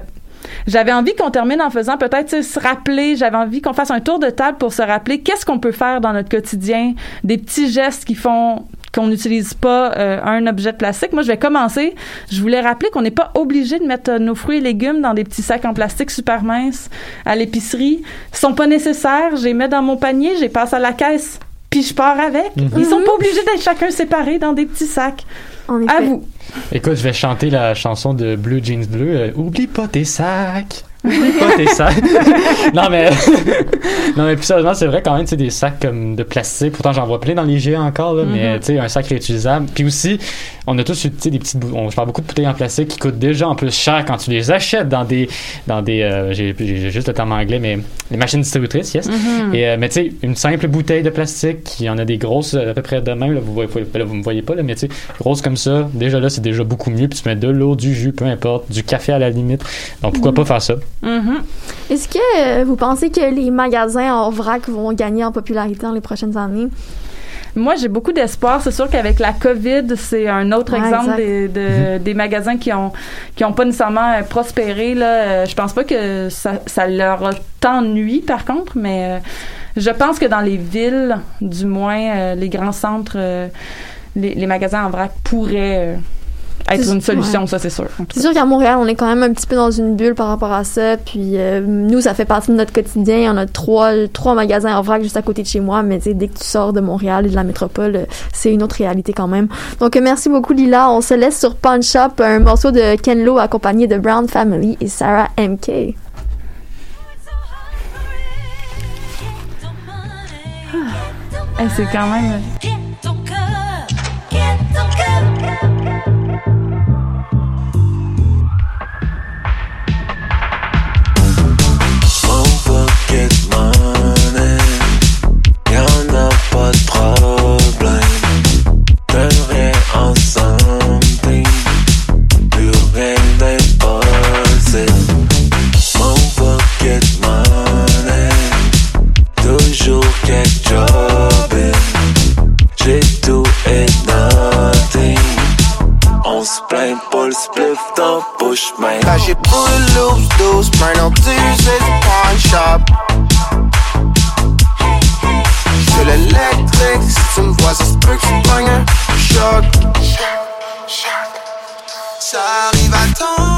j'avais envie qu'on termine en faisant peut-être se rappeler, j'avais envie qu'on fasse un tour de table pour se rappeler qu'est-ce qu'on peut faire dans notre quotidien, des petits gestes qui font qu'on n'utilise pas euh, un objet de plastique. Moi, je vais commencer. Je voulais rappeler qu'on n'est pas obligé de mettre euh, nos fruits et légumes dans des petits sacs en plastique super minces à l'épicerie. Ils sont pas nécessaires. Je les mets dans mon panier, je les passe à la caisse, puis je pars avec. Mhm. Ils sont pas obligés d'être chacun séparés dans des petits sacs. En À vous. Écoute, je vais chanter la chanson de Blue Jeans Bleu. euh, Oublie pas tes sacs. Pas tes sacs. non, mais. non, mais plus sérieusement, c'est vrai quand même, tu sais, des sacs comme de plastique. Pourtant, j'en vois plein dans les encore, là, mais Mhm. tu sais, un sac réutilisable. Puis aussi, on a tous tu sais, des petites. On, je parle beaucoup de bouteilles en plastique qui coûtent déjà en plus cher quand tu les achètes dans des. Dans des euh, j'ai juste le terme anglais, mais les machines distributrices, yes. Mhm. Et, euh, mais tu sais, une simple bouteille de plastique, qui en a des grosses euh, à peu près de même, là, vous voyez, là, vous me voyez pas, là, mais tu sais, grosses comme ça, déjà là, c'est déjà beaucoup mieux. Puis tu mets de l'eau, du jus, peu importe, du café à la limite. Donc pourquoi Mhm. pas faire ça? Mhm. Est-ce que euh, vous pensez que les magasins en vrac vont gagner en popularité dans les prochaines années? Moi, j'ai beaucoup d'espoir. C'est sûr qu'avec la COVID, c'est un autre Ouais, exemple des, de- des magasins qui ont qui ont pas nécessairement euh, prospéré. Là, Euh, je pense pas que ça, ça leur a tant nui, par contre, mais euh, je pense que dans les villes, du moins, euh, les grands centres, euh, les, les magasins en vrac pourraient euh, être C'est- une solution, ouais. ça c'est sûr. C'est sûr qu'à Montréal, on est quand même un petit peu dans une bulle par rapport à ça. Puis euh, nous, ça fait partie de notre quotidien. Il y en a trois, trois magasins en vrac juste à côté de chez moi. Mais dès que tu sors de Montréal et de la métropole, euh, c'est une autre réalité quand même. Donc euh, merci beaucoup Lila. On se laisse sur Punch Up, un morceau de Ken Lo accompagné de Brown Family et Sarah MK. Eh, c'est quand même. On get money, se plaint pas le spliff dans bouche, man. Là j'ai brûlé loose, douce, maintenant tu sais du pawn shop. J'fais l'électrique, si tu me vois, ça se peut que tu pognes un choc. Ça arrive à temps.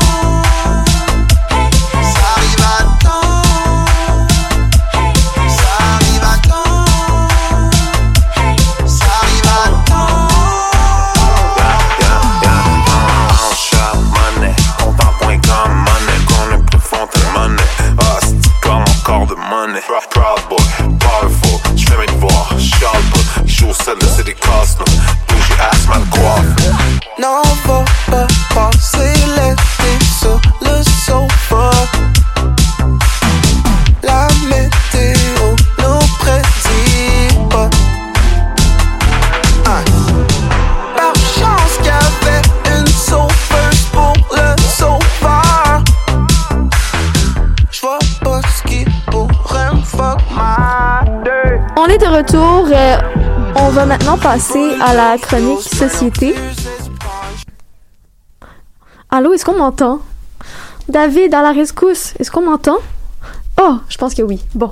Maintenant passer à la chronique société. Allô, est-ce qu'on m'entend? David, à la rescousse, est-ce qu'on m'entend? Oh, je pense que oui. Bon.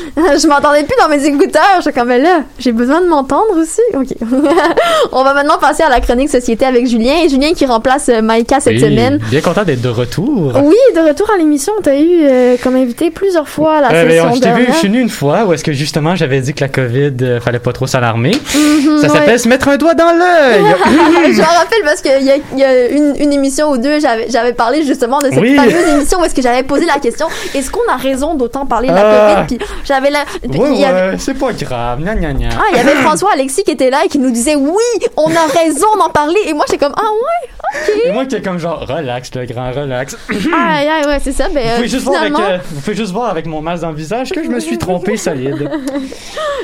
je m'entendais plus dans mes écouteurs. Je suis comme, mais là, j'ai besoin de m'entendre aussi. OK. On va maintenant passer à la chronique société avec Julien. Et Julien qui remplace euh, Maïka cette Oui, semaine. Bien content d'être de retour. Oui, de retour à l'émission. T'as eu euh, comme invité plusieur fois la Euh, session on- je t'ai vu, je suis venu une fois où est-ce que justement j'avais dit que la COVID, euh, fallait pas trop s'alarmer. Mhm, Ça s'appelle ouais. se mettre un doigt dans l'œil. je me rappelle parce qu'il y a, il y a une, une émission ou deux, j'avais, j'avais parlé justement de cette Oui. fameuse émission où est-ce que j'avais posé la question est-ce qu'on a raison d'autant parler de la Ah. COVID? Puis j'avais la. Ouais, avait- ouais, c'est pas grave. Gna, gna, gna. Ah, il y avait François Alexis qui était là et qui nous disait oui, on a raison d'en parler. Et moi, j'étais comme ah ouais, Et moi qui est comme genre, relax, le grand relax. aïe aïe ouais, c'est ça. Ben, Vous euh, pouvez, juste voir avec, finalement, euh, vous pouvez juste voir avec mon masque dans le visage que je me suis trompé solide.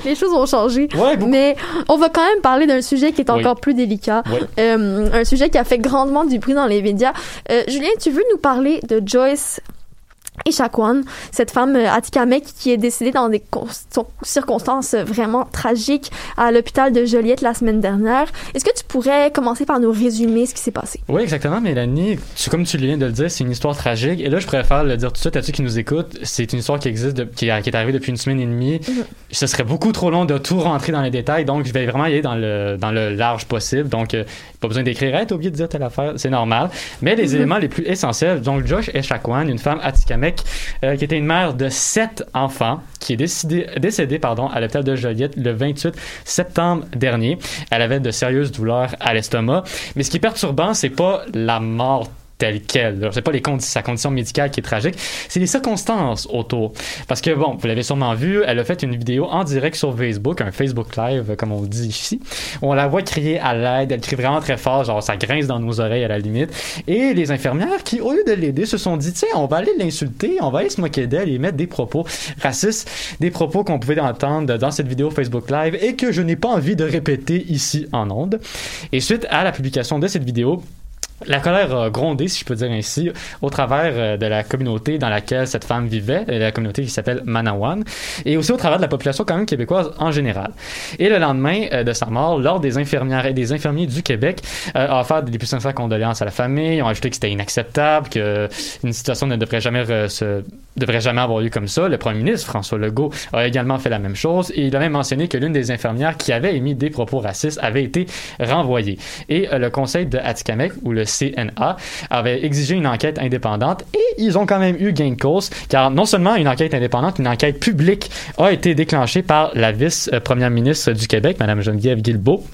les choses ont changé. Ouais, beaucoup. Mais on va quand même parler d'un sujet qui est Oui. encore plus délicat. Ouais. Euh, un sujet qui a fait grandement du bruit dans les médias. Euh, Julien, tu veux nous parler de Joyce Echaquan, cette femme euh, Atikamek qui est décédée dans des circonstances euh, vraiment tragiques à l'hôpital de Joliette la semaine dernière. Est-ce que tu pourrais commencer par nous résumer ce qui s'est passé? Oui, exactement, Mélanie. Tu, comme tu viens de le dire, c'est une histoire tragique. Et là, je préfère le dire tout de suite à ceux qui nous écoutent. C'est une histoire qui existe, de- qui, est- qui est arrivée depuis une semaine et demie. Mhm. Ce serait beaucoup trop long de tout rentrer dans les détails, donc je vais vraiment y aller dans le, dans le large possible. Donc, euh, pas besoin d'écrire, hey, t'as oublié de dire telle affaire, c'est normal. Mais les Mhm. éléments les plus essentiels, donc Josh Echaquan, une femme Atikamek, euh, qui était une mère de sept enfants, qui est décédée pardon, à l'hôpital de Joliette le 28 septembre dernier. Elle avait de sérieuses douleurs à l'estomac. Mais ce qui est perturbant, c'est pas la mort telle qu'elle. là. C'est pas les condi- sa condition médicale qui est tragique, c'est les circonstances autour. Parce que bon, vous l'avez sûrement vu, elle a fait une vidéo en direct sur Facebook, un Facebook Live comme on dit ici. On la voit crier à l'aide, elle crie vraiment très fort, genre ça grince dans nos oreilles à la limite. Et les infirmières qui, au lieu de l'aider, se sont dit tiens, on va aller l'insulter, on va aller se moquer d'elle et mettre des propos racistes, des propos qu'on pouvait entendre dans cette vidéo Facebook Live et que je n'ai pas envie de répéter ici en ondes. Et suite à la publication de cette vidéo, la colère a grondé, si je peux dire ainsi, au travers euh, de la communauté dans laquelle cette femme vivait, euh, la communauté qui s'appelle Manawan, et aussi au travers de la population quand même québécoise en général. Et le lendemain euh, de sa mort, l'Ordre des infirmières et des infirmiers du Québec a offert des plus sincères condoléances à la famille, ont ajouté que c'était inacceptable, que une situation ne devrait jamais se devrait jamais avoir lieu comme ça. Le premier ministre, François Legault, a également fait la même chose et il a même mentionné que l'une des infirmières qui avait émis des propos racistes avait été renvoyée. Et le conseil de Atikamek, ou le CNA, avait exigé une enquête indépendante et ils ont quand même eu gain de cause, car non seulement une enquête indépendante, une enquête publique a été déclenchée par la vice-première ministre du Québec, Mme Geneviève Guilbeault,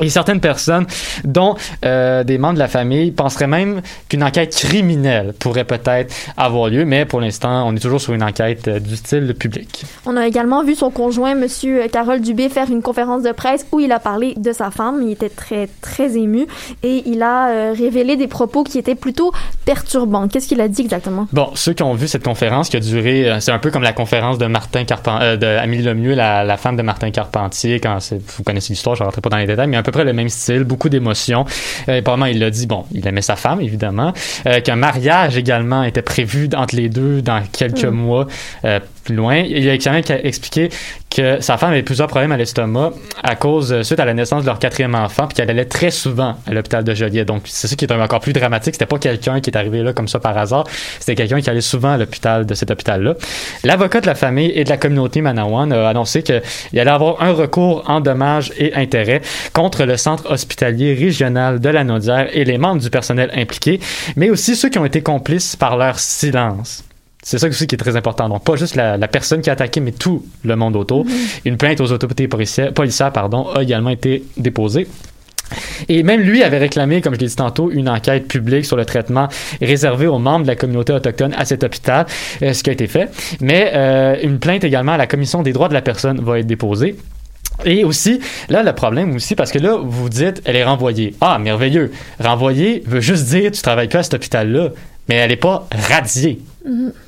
et certaines personnes, dont euh, des membres de la famille, penseraient même qu'une enquête criminelle pourrait peut-être avoir lieu, mais pour l'instant, on est toujours sur une enquête euh, du style public. On a également vu son conjoint, Monsieur Carole Dubé, faire une conférence de presse où il a parlé de sa femme. Il était très, très ému et il a euh, révélé des propos qui étaient plutôt perturbants. Qu'est-ce qu'il a dit exactement? Bon, ceux qui ont vu cette conférence qui a duré, euh, c'est un peu comme la conférence de Martin Carpentier, euh, de Amélie Lemieux, la, la femme de Martin Carpentier, quand vous connaissez l'histoire, je ne rentrerai pas dans les détails, mais peu près le même style, beaucoup d'émotions. Euh, probablement, il a dit, bon, il aimait sa femme, évidemment, euh, qu'un mariage également était prévu entre les deux dans quelques Mm. mois euh, plus loin. Il a quand même expliqué que sa femme avait plusieurs problèmes à l'estomac à cause, euh, suite à la naissance de leur quatrième enfant, puis qu'elle allait très souvent à l'hôpital de Joliette. Donc, c'est ça qui est encore plus dramatique. C'était pas quelqu'un qui est arrivé là comme ça par hasard. C'était quelqu'un qui allait souvent à l'hôpital de cet hôpital-là. L'avocat de la famille et de la communauté Manawan a annoncé qu'il allait avoir un recours en dommages et intérêts contre le centre hospitalier régional de la Naudière et les membres du personnel impliqués, mais aussi ceux qui ont été complices par leur silence. C'est ça aussi qui est très important. Donc, pas juste la, la personne qui a attaqué, mais tout le monde autour. Une plainte aux autorités policières, pardon, a également été déposée. Et même lui avait réclamé, comme je l'ai dit tantôt, une enquête publique sur le traitement réservé aux membres de la communauté autochtone à cet hôpital, euh, ce qui a été fait. Mais euh, une plainte également à la Commission des droits de la personne va être déposée. Et aussi, là, le problème aussi, parce que là, vous dites, elle est renvoyée. Ah, merveilleux. Renvoyée veut juste dire, tu travailles pas à cet hôpital-là, mais elle n'est pas radiée.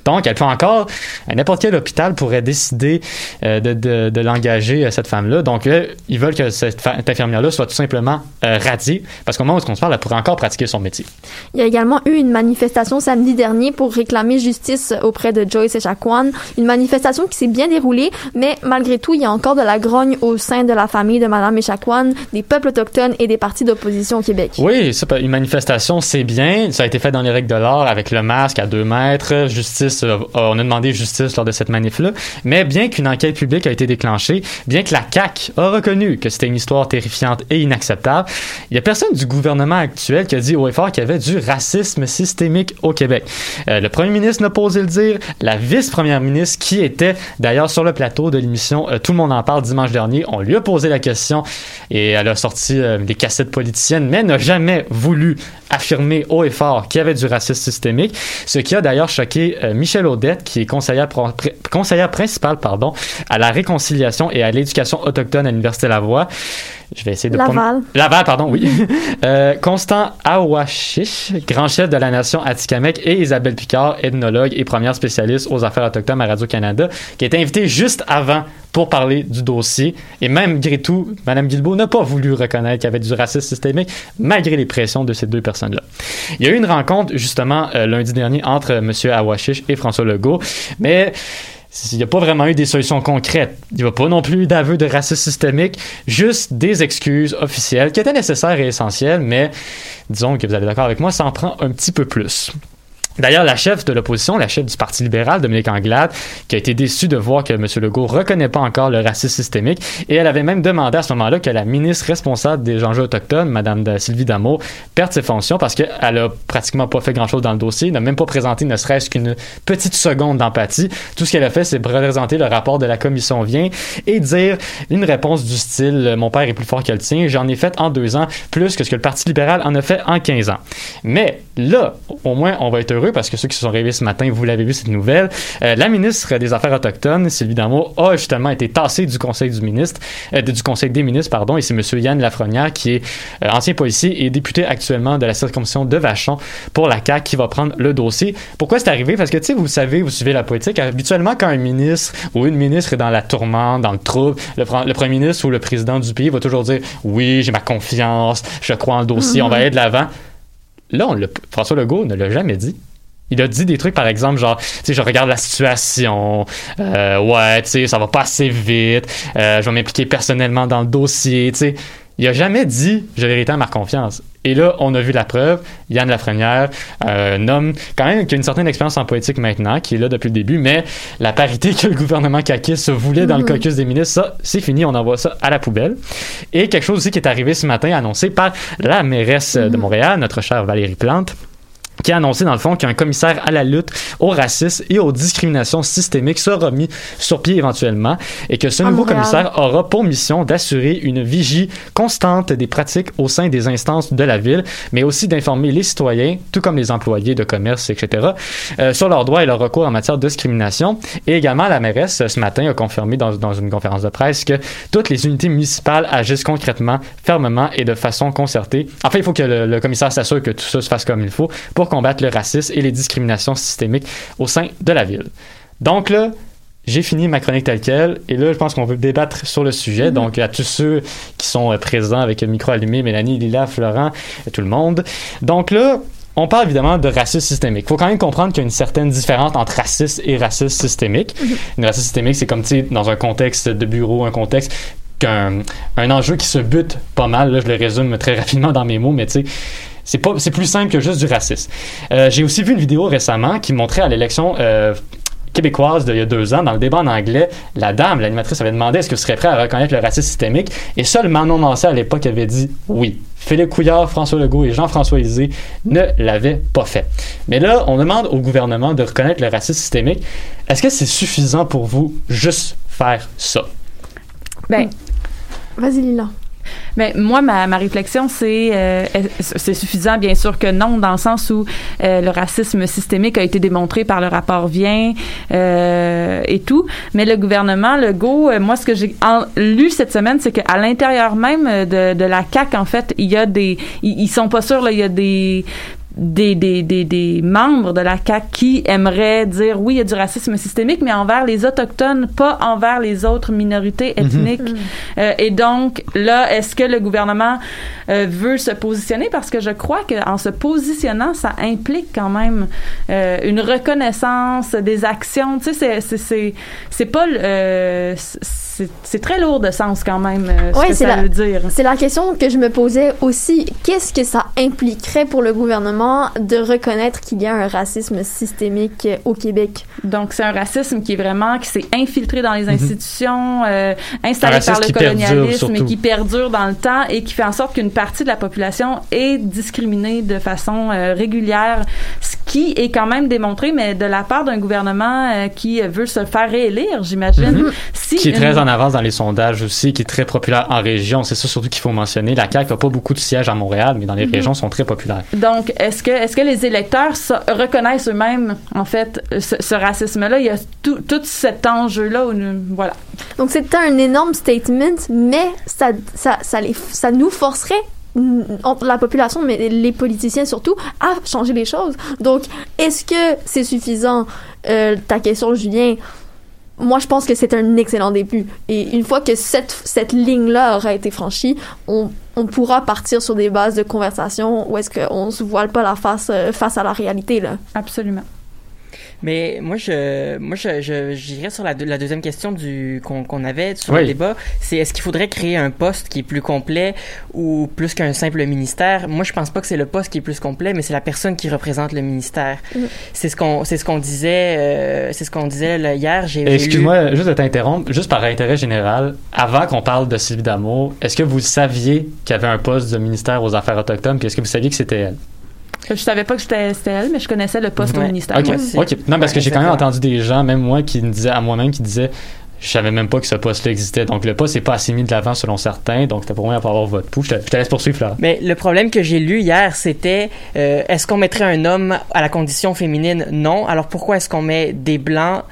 Donc, elle peut encore, à n'importe quel hôpital pourrait décider euh, de, de, de l'engager, euh, cette femme-là. Donc, là, ils veulent que cette, infirmière-là soit tout simplement euh, radiée, parce qu'au moment où on se parle, elle pourrait encore pratiquer son métier. Il y a également eu une manifestation samedi dernier pour réclamer justice auprès de Joyce Echaquan. Une manifestation qui s'est bien déroulée, mais malgré tout, il y a encore de la grogne au sein de la famille de Madame Echaquan, des peuples autochtones et des partis d'opposition au Québec. Oui, ça, une manifestation, c'est bien. Ça a été fait dans les règles de l'art avec le masque à deux mètres. Justice, euh, on a demandé justice lors de cette manif-là. Mais bien qu'une enquête publique a été déclenchée, bien que la CAQ a reconnu que c'était une histoire terrifiante et inacceptable, il y a personne du gouvernement actuel qui a dit haut et fort qu'il y avait du racisme systémique au Québec. Euh, le premier ministre n'a pas osé le dire. La vice-première ministre, qui était d'ailleurs sur le plateau de l'émission euh, Tout le monde en parle dimanche dernier, on lui a posé la question et elle a sorti des cassettes politiciennes, mais n'a jamais voulu affirmer haut et fort qu'il y avait du racisme systémique, ce qui a d'ailleurs choqué euh, Michel Audette, qui est conseillère, pro- pr- conseillère principale pardon, à la réconciliation et à l'éducation autochtone à l'Université Laval. Je vais essayer de pas m- Laval. Laval, pardon, oui. Euh, Constant Awashish, grand chef de la nation Atikamekw, et Isabelle Picard, ethnologue et première spécialiste aux affaires autochtones à Radio-Canada, qui a été invitée juste avant pour parler du dossier. Et malgré tout, Mme Guilbeault n'a pas voulu reconnaître qu'il y avait du racisme systémique, malgré les pressions de ces deux personnes-là. Il y a eu une rencontre, justement, euh, lundi dernier, entre M. Awashish et François Legault, mais il n'y a pas vraiment eu des solutions concrètes. Il n'y a pas non plus d'aveu de racisme systémique, juste des excuses officielles qui étaient nécessaires et essentielles, mais disons que vous allez d'accord avec moi, ça en prend un petit peu plus. D'ailleurs, la chef de l'opposition, la chef du Parti libéral, Dominique Anglade, qui a été déçue de voir que M. Legault reconnaît pas encore le racisme systémique, et elle avait même demandé à ce moment-là que la ministre responsable des enjeux autochtones, Mme Sylvie Damour, perde ses fonctions parce qu'elle a pratiquement pas fait grand-chose dans le dossier, n'a même pas présenté ne serait-ce qu'une petite seconde d'empathie. Tout ce qu'elle a fait, c'est présenter le rapport de la commission vient et dire une réponse du style « Mon père est plus fort que le tien, j'en ai fait en deux ans plus que ce que le Parti libéral en a fait en 15 ans. » Mais là, au moins, on va être heureux parce que ceux qui se sont réveillés ce matin, vous l'avez vu cette nouvelle. Euh, la ministre des Affaires autochtones, Sylvie Damour, a justement été tassée du Conseil du ministre, euh, du Conseil des ministres, pardon, et c'est M. Yann Lafrenière qui est euh, ancien policier et député actuellement de la circonscription de Vachon pour la CAQ qui va prendre le dossier. Pourquoi c'est arrivé? Parce que, tu sais, vous savez, vous suivez la politique, habituellement, quand un ministre ou une ministre est dans la tourmente, dans le trouble, le, le premier ministre ou le président du pays va toujours dire oui, j'ai ma confiance, je crois en le dossier, on va aller de l'avant. Là, on François Legault ne l'a jamais dit. Il a dit des trucs, par exemple, genre, tu sais, je regarde la situation, euh, ouais, tu sais, ça va pas assez vite, euh, je vais m'impliquer personnellement dans le dossier, tu sais. Il a jamais dit, je réitère ma confiance. Et là, on a vu la preuve. Yann Lafrenière, euh, un homme quand même qui a une certaine expérience en politique maintenant, qui est là depuis le début, mais la parité que le gouvernement caquiste se voulait dans le Mhm. caucus des ministres, ça, c'est fini, on envoie ça à la poubelle. Et quelque chose aussi qui est arrivé ce matin, annoncé par la mairesse euh, de Montréal, notre chère Valérie Plante, qui a annoncé dans le fond qu'un commissaire à la lutte au racisme et aux discriminations systémiques sera mis sur pied éventuellement et que ce nouveau commissaire aura pour mission d'assurer une vigie constante des pratiques au sein des instances de la ville, mais aussi d'informer les citoyens, tout comme les employés de commerce, etc., euh, sur leurs droits et leurs recours en matière de discrimination. Et également, la mairesse, ce matin, a confirmé dans, dans une conférence de presse que toutes les unités municipales agissent concrètement, fermement et de façon concertée. Enfin, il faut que le, le commissaire s'assure que tout ça se fasse comme il faut pour combattre le racisme et les discriminations systémiques au sein de la ville. Donc là, j'ai fini ma chronique telle quelle, et là, je pense qu'on peut débattre sur le sujet. Donc, à tous ceux qui sont euh, présents avec le micro allumé, Mélanie, Lila, Florent, et tout le monde. Donc là, on parle évidemment de racisme systémique. Il faut quand même comprendre qu'il y a une certaine différence entre racisme et racisme systémique. Une racisme systémique, c'est comme, tu sais, dans un contexte de bureau, un contexte qu'un un enjeu qui se bute pas mal, là, je le résume très rapidement dans mes mots, mais tu sais, c'est pas c'est plus simple que juste du racisme. Euh, J'ai aussi vu une vidéo récemment qui montrait à l'élection euh, québécoise d'il y a deux ans, dans le débat en anglais, la dame, l'animatrice, avait demandé est-ce que vous serez prêt à reconnaître le racisme systémique et seul Manon Mancé à l'époque avait dit oui. Philippe Couillard, François Legault et Jean-François Lisée ne l'avaient pas fait. Mais là, on demande au gouvernement de reconnaître le racisme systémique. Est-ce que c'est suffisant pour vous juste faire ça? Ben, Vas-y, Lila. Mais moi, ma, ma réflexion, c'est euh, est- c'est suffisant, bien sûr que non, dans le sens où euh, le racisme systémique a été démontré par le rapport Vient euh, et tout. Mais le gouvernement, le go, euh, moi, ce que j'ai lu cette semaine, c'est qu'à l'intérieur même de, de la CAC, en fait, il y a des, ils, ils sont pas sûrs, là, il y a des des, des, des, des membres de la CAQ qui aimeraient dire oui, il y a du racisme systémique, mais envers les autochtones, pas envers les autres minorités Mhm. ethniques. Euh, et donc, là, est-ce que le gouvernement euh, veut se positionner? Parce que je crois qu'en se positionnant, ça implique quand même euh, une reconnaissance des actions. Tu sais, c'est- c'est- c'est c'est pas... le- euh, c'est c'est très lourd de sens quand même, euh, ce Ouais, que ça la- veut dire. C'est la question que je me posais aussi. Qu'est-ce que ça impliquerait pour le gouvernement de reconnaître qu'il y a un racisme systémique euh, au Québec? Donc, c'est un racisme qui est vraiment, qui s'est infiltré dans les institutions, euh, installé par le colonialisme et qui perdure dans le temps et qui fait en sorte qu'une partie de la population est discriminée de façon euh, régulière, ce qui est quand même démontré, mais de la part d'un gouvernement euh, qui veut se faire réélire, j'imagine. Mhm. Si qui est très une- en avance dans les sondages aussi, qui est très populaire en région. C'est ça surtout qu'il faut mentionner. La CAQ n'a pas beaucoup de sièges à Montréal, mais dans les Mhm. régions, sont très populaires. Donc, est-ce que, est-ce que les électeurs se- reconnaissent eux-mêmes, en fait, ce, ce racisme-là? Il y a tout, tout cet enjeu-là. où nous- Voilà. Donc, c'était un énorme statement, mais ça, ça, ça, les, ça nous forcerait mm, entre la population, mais les politiciens surtout, à changer les choses. Donc, est-ce que c'est suffisant? Euh, ta question, Julien, moi, je pense que c'est un excellent début. Et une fois que cette, cette ligne-là aura été franchie, on, on pourra partir sur des bases de conversation où est-ce qu'on se voile pas la face euh, face à la réalité, là. Absolument. Mais moi, je, moi, je, je, j'irais sur la, deux- la deuxième question du qu'on, qu'on avait sur Oui. le débat. C'est est-ce qu'il faudrait créer un poste qui est plus complet ou plus qu'un simple ministère? Moi, je pense pas que c'est le poste qui est plus complet, mais c'est la personne qui représente le ministère. Mm. C'est ce qu'on, c'est ce qu'on disait, euh, c'est ce qu'on disait là, hier. J'ai, j'ai lu- Excuse-moi, juste de t'interrompre, juste par intérêt général, avant qu'on parle de Sylvie Damour, est-ce que vous saviez qu'il y avait un poste de ministère aux Affaires autochtones, puis est-ce que vous saviez que c'était elle? Je savais pas que c'était elle, mais je connaissais le poste au Ouais. ministère. Ok, moi. ok. Non, parce que j'ai quand même entendu des gens, même moi, qui me disaient à moi-même, qui disaient, je savais même pas que ce poste-là existait. Donc le poste n'est pas assez mis de l'avant selon certains. Donc c'était pour moi pour avoir votre pouls. Je te, je te laisse poursuivre, Flora. Mais le problème que j'ai lu hier, c'était euh, est-ce qu'on mettrait un homme à la condition féminine? Non. Alors pourquoi est-ce qu'on met des blancs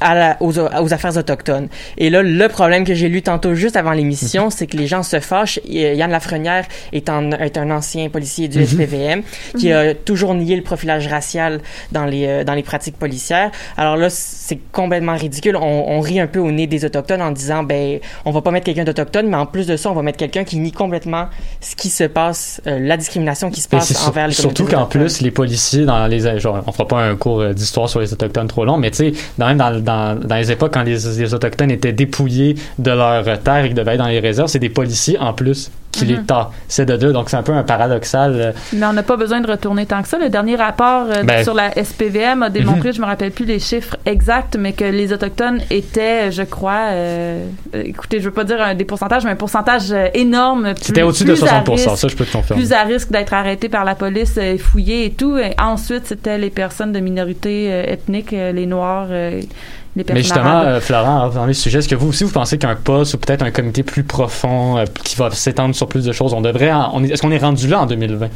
à la- aux, aux affaires autochtones? Et là, le problème que j'ai lu tantôt juste avant l'émission, c'est que les gens se fâchent. Euh, Yann Lafrenière est, en- est un ancien policier du Mhm. SPVM qui a toujours nié le profilage racial dans les euh, dans les pratiques policières. Alors là, c'est complètement ridicule. On, on rit un peu au nez des autochtones en disant ben on va pas mettre quelqu'un d'autochtone, mais en plus de ça, on va mettre quelqu'un qui nie complètement ce qui se passe, euh, la discrimination qui se passe c'est sur- envers les surtout qu'en autochtones. plus, les policiers, dans les. Genre, on fera pas un cours euh, d'histoire sur les Autochtones trop long, mais tu sais, dans, même dans, dans, dans les époques quand les, les Autochtones étaient dépouillés de leurs euh, terres et qu'ils devaient être dans les réserves, c'est des policiers en plus qui les Mhm. tassaient de deux. Donc c'est un peu un paradoxal. euh, Mais on n'a pas besoin de retourner tant que ça. Le dernier rapport euh, Ben- sur la SPVM a démontré, je me rappelle plus les chiffres exacts, mais que les autochtones étaient, je crois, euh, euh, écoutez, je veux pas dire un, des pourcentages, mais un pourcentage euh, énorme. C'était au-dessus de plus à 60%, risque- ça je peux te confirmer. Plus à risque d'être arrêté par la police, fouillé et tout. Et ensuite, c'était les personnes de minorités euh, ethniques, euh, les Noirs, les personnes Mais justement, euh, Florent, dans les sujets, est-ce que vous aussi vous pensez qu'un poste ou peut-être un comité plus profond euh, qui va s'étendre sur plus de choses, on devrait, en- on est- est-ce qu'on est rendu là en 2020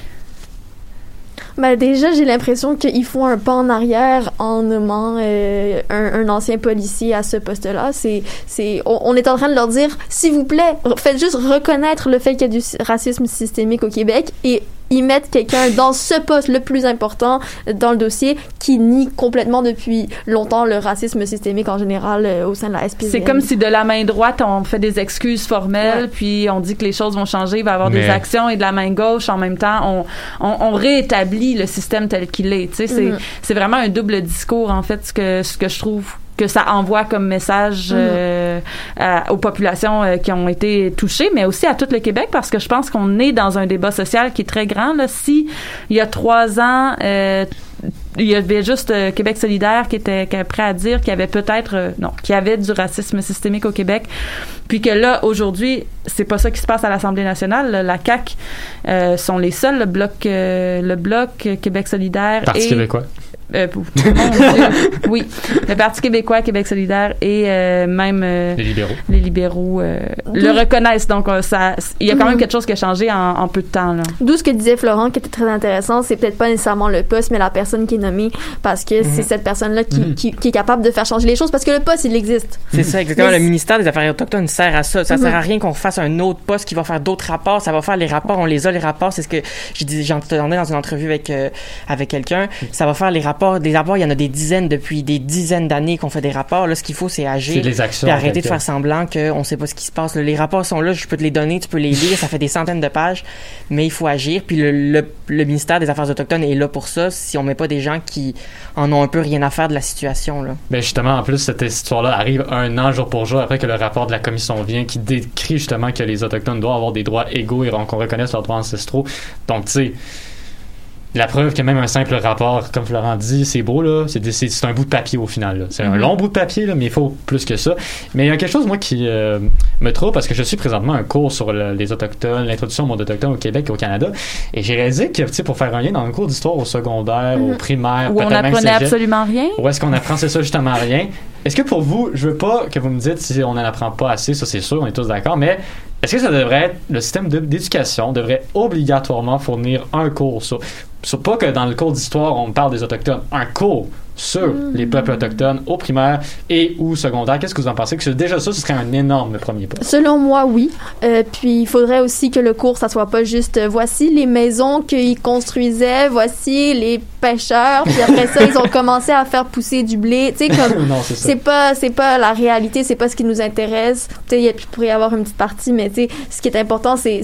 Ben déjà, j'ai l'impression qu'ils font un pas en arrière en nommant euh, un, ancien policier à ce poste-là. C'est, c'est, on, est en train de leur dire, s'il vous plaît, faites juste reconnaître le fait qu'il y a du racisme systémique au Québec et y mettre quelqu'un dans ce poste le plus important dans le dossier qui nie complètement depuis longtemps le racisme systémique en général euh, au sein de la SPVM. C'est comme si de la main droite, on fait des excuses formelles, puis on dit que les choses vont changer, il va y avoir des actions, et de la main gauche, en même temps, on, on, on réétablit le système tel qu'il est. Tu sais, c'est, Mhm. c'est vraiment un double discours, en fait, ce que, ce que je trouve que ça envoie comme message Mhm. euh, à- aux populations euh, qui ont été touchées, mais aussi à tout le Québec, parce que je pense qu'on est dans un débat social qui est très grand. Là. Si il y a trois ans, euh, il y avait juste euh, Québec solidaire qui était, qui prêt à dire qu'il y avait peut-être euh, non qu'il y avait du racisme systémique au Québec puis que là aujourd'hui c'est pas ça qui se passe à l'Assemblée nationale là. la CAC sont les seuls le bloc euh, le bloc Québec solidaire Parti et québécois. Euh, pour- Dieu, oui, le Parti québécois, Québec solidaire et euh, même euh, Les libéraux. les libéraux euh, le reconnaissent. Donc, euh, ça, il y a quand même quelque chose qui a changé en, en peu de temps. D'où ce que disait Florent, qui était très intéressant, c'est peut-être pas nécessairement le poste, mais la personne qui est nommée, parce que c'est cette personne-là qui, Mhm. qui, qui est capable de faire changer les choses, parce que le poste, il existe. C'est ça, exactement. Mais Le ministère des Affaires autochtones sert à ça. Ça Mhm. sert à rien qu'on fasse un autre poste qui va faire d'autres rapports. Ça va faire les rapports. On les a, les rapports. C'est ce que j'ai dit, j'entendais dans une entrevue avec, euh, avec quelqu'un. Ça va faire les rapports. Des rapports, il y en a des dizaines depuis des dizaines d'années qu'on fait des rapports. Là, ce qu'il faut, c'est agir. C'est les actions, Puis arrêter de faire semblant qu'on sait pas ce qui se passe. Les rapports sont là. Je peux te les donner. Tu peux les lire. Ça fait des centaines de pages. Mais il faut agir. Puis le, le, le ministère des Affaires autochtones est là pour ça. Si on met pas des gens qui en ont un peu rien à faire de la situation, là. Ben justement, en plus, cette histoire-là arrive un an jour pour jour après que le rapport de la commission vient qui décrit justement que les Autochtones doivent avoir des droits égaux et qu'on reconnaisse leurs droits ancestraux. Donc, tu sais, la preuve que même un simple rapport, comme Florent dit, c'est beau, là. C'est des- c'est c'est un bout de papier au final. là. C'est un Mhm. long bout de papier, là, mais il faut plus que ça. Mais il y a quelque chose, moi, qui euh, me trouve parce que je suis présentement un cours sur le- les Autochtones, l'introduction au monde autochtone au Québec et au Canada. Et j'ai réalisé que, tu sais, pour faire un lien dans un cours d'histoire au secondaire, au Mhm. primaire, Où on même apprenait absolument rien? où est-ce qu'on apprend, c'est ça, justement rien. Est-ce que pour vous, je veux pas que vous me dites si on n'en apprend pas assez, ça c'est sûr, on est tous d'accord, mais est-ce que ça devrait être, le système d'éducation devrait obligatoirement fournir un cours sur, sur pas que dans le cours d'histoire on parle des Autochtones, un cours sur les peuples autochtones au primaire et ou secondaire. Qu'est-ce que vous en pensez? Que déjà ça, ce serait un énorme premier pas. Selon moi, oui. Euh, puis il faudrait aussi que le cours, ça soit pas juste euh, voici les maisons qu'ils construisaient, voici les pêcheurs, puis après ça, ils ont commencé à faire pousser du blé. Tu sais, comme. non, c'est pas, c'est pas la réalité, c'est pas ce qui nous intéresse. Tu sais, il pourrait y avoir une petite partie, mais tu sais, ce qui est important, c'est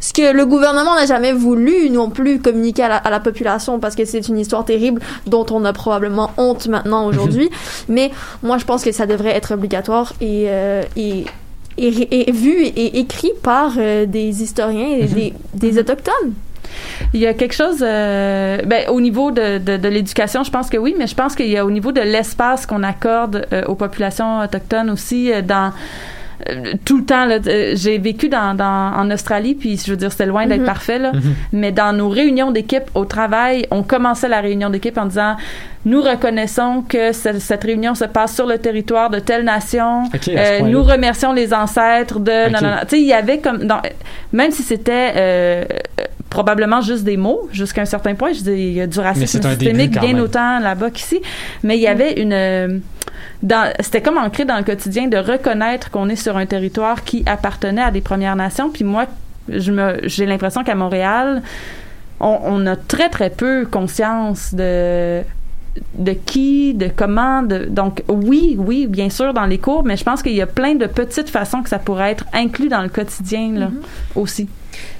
ce que le gouvernement n'a jamais voulu non plus communiquer à la, à la population parce que c'est une histoire terrible dont on a probablement honte maintenant aujourd'hui. mais moi, je pense que ça devrait être obligatoire et, euh, et, et, et vu et écrit par euh, des historiens et des, des autochtones. Il y a quelque chose, euh, ben, au niveau de, de, de l'éducation, je pense que oui, mais je pense qu'il y a au niveau de l'espace qu'on accorde euh, aux populations autochtones aussi dans tout le temps là, euh, j'ai vécu dans, dans en Australie puis je veux dire c'était loin d'être Mhm. parfait là Mhm. mais dans nos réunions d'équipe au travail on commençait la réunion d'équipe en disant nous reconnaissons que ce- cette réunion se passe sur le territoire de telle nation Euh, nous remercions les ancêtres de non, non, non. tu sais il y avait comme dans, même si c'était euh, euh, probablement juste des mots jusqu'à un certain point je dis il y a du racisme systémique bien autant là-bas qu'ici mais il y avait une euh, c'était comme ancré dans le quotidien de reconnaître qu'on est sur un territoire qui appartenait à des Premières Nations puis moi je me j'ai l'impression qu'à Montréal on, on a très très peu conscience de de qui, de comment, de donc oui, oui, bien sûr dans les cours, mais je pense qu'il y a plein de petites façons que ça pourrait être inclus dans le quotidien là, aussi.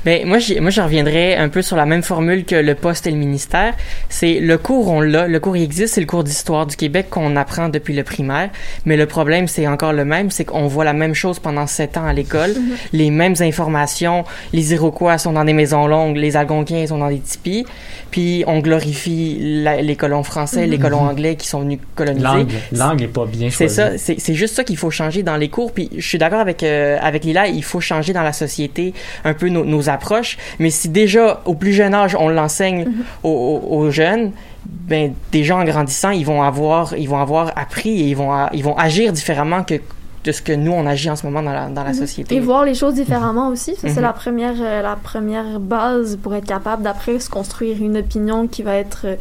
Ben, moi, moi, je reviendrais un peu sur la même formule que le poste et le ministère. C'est le cours, on l'a. Le cours, il existe. C'est le cours d'histoire du Québec qu'on apprend depuis le primaire. Mais le problème, c'est encore le même. C'est qu'on voit la même chose pendant sept ans à l'école. Les mêmes informations. Les Iroquois sont dans des maisons longues. Les Algonquins sont dans des tipis. Puis, on glorifie la- les colons français, les Mhm. colons anglais qui sont venus coloniser. Langue, langue est pas bien C'est choisie. ça, c'est c'est juste ça qu'il faut changer dans les cours. Puis je suis d'accord avec euh, avec Lila, il faut changer dans la société un peu nos, nos approches. Mais si déjà au plus jeune âge on l'enseigne aux, aux- aux jeunes, ben déjà en grandissant ils vont avoir ils vont avoir appris et ils vont a- ils vont agir différemment que de ce que nous on agit en ce moment dans la dans la société. Et voir les choses différemment aussi. Ça, c'est Mhm. la première, euh, la première base pour être capable d'après se construire une opinion qui va être euh,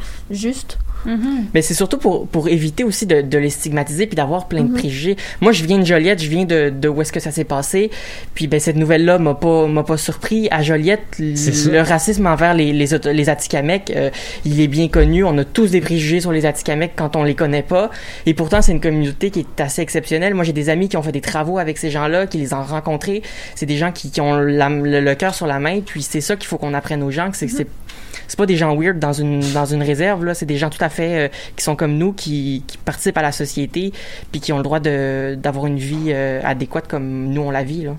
juste. Mais c'est surtout pour, pour éviter aussi de, de les stigmatiser puis d'avoir plein de Mhm. préjugés. Moi, je viens de Joliette, je viens de, de où est-ce que ça s'est passé. Puis ben cette nouvelle-là m'a pas m'a pas surpris. À Joliette, le racisme envers les les, Auto- les Atikamekw, euh, il est bien connu. On a tous des préjugés sur les Atikamekw quand on les connaît pas. Et pourtant, c'est une communauté qui est assez exceptionnelle. Moi, j'ai des amis qui ont fait des travaux avec ces gens-là, qui les ont rencontrés. C'est des gens qui, qui ont la- le, le cœur sur la main. Puis c'est ça qu'il faut qu'on apprenne aux gens, que c'est que c'est pas des gens weird dans une dans une réserve là, c'est des gens tout à fait euh, qui sont comme nous qui, qui participent à la société puis qui ont le droit de d'avoir une vie euh, adéquate comme nous on la vit là.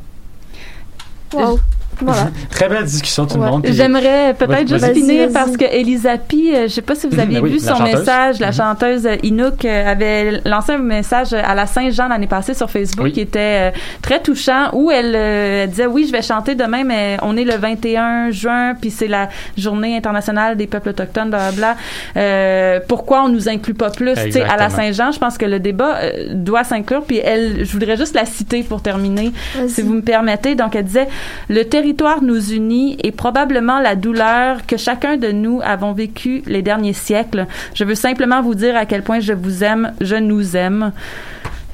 Voilà. Très belle discussion, tout Ouais. le monde. J'aimerais peut-être juste finir parce que Elisa Pi, euh, je sais pas si vous aviez Ben oui, vu la son chanteuse. message, la Mhm. chanteuse Inouk euh, avait lancé un message à la Saint-Jean l'année passée sur Facebook Oui. qui était euh, très touchant où elle, elle disait oui, je vais chanter demain mais on est le 21 juin puis c'est la journée internationale des peuples autochtones blablabla. Euh, pourquoi on nous inclut pas plus tu sais à la. Saint-Jean? Je pense que le débat euh, doit s'inclure puis elle je voudrais juste la citer pour terminer si vous me permettez. Donc, elle disait, le territoire nous unit et probablement la douleur que chacun de nous avons vécu les derniers siècles. Je veux simplement vous dire à quel point je vous aime, je nous aime.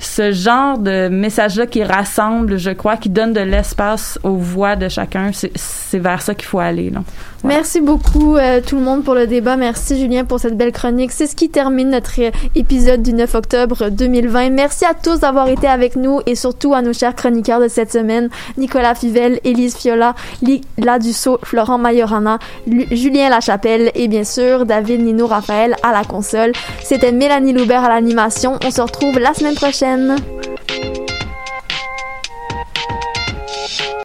Ce genre de message-là qui rassemble, je crois, qui donne de l'espace aux voix de chacun, c'est- c'est vers ça qu'il faut aller. Là. Merci beaucoup euh, tout le monde pour le débat. Merci Julien pour cette belle chronique. C'est ce qui termine notre euh, épisode du 9 octobre 2020. Merci à tous d'avoir été avec nous et surtout à nos chers chroniqueurs de cette semaine, Nicolas Fivel, Élise Fiola, Lila Dussault, Florent Majorana, Julien Lachapelle et bien sûr David Nino Raphaël à la console. C'était Mélanie Loubert à l'animation. On se retrouve la semaine prochaine.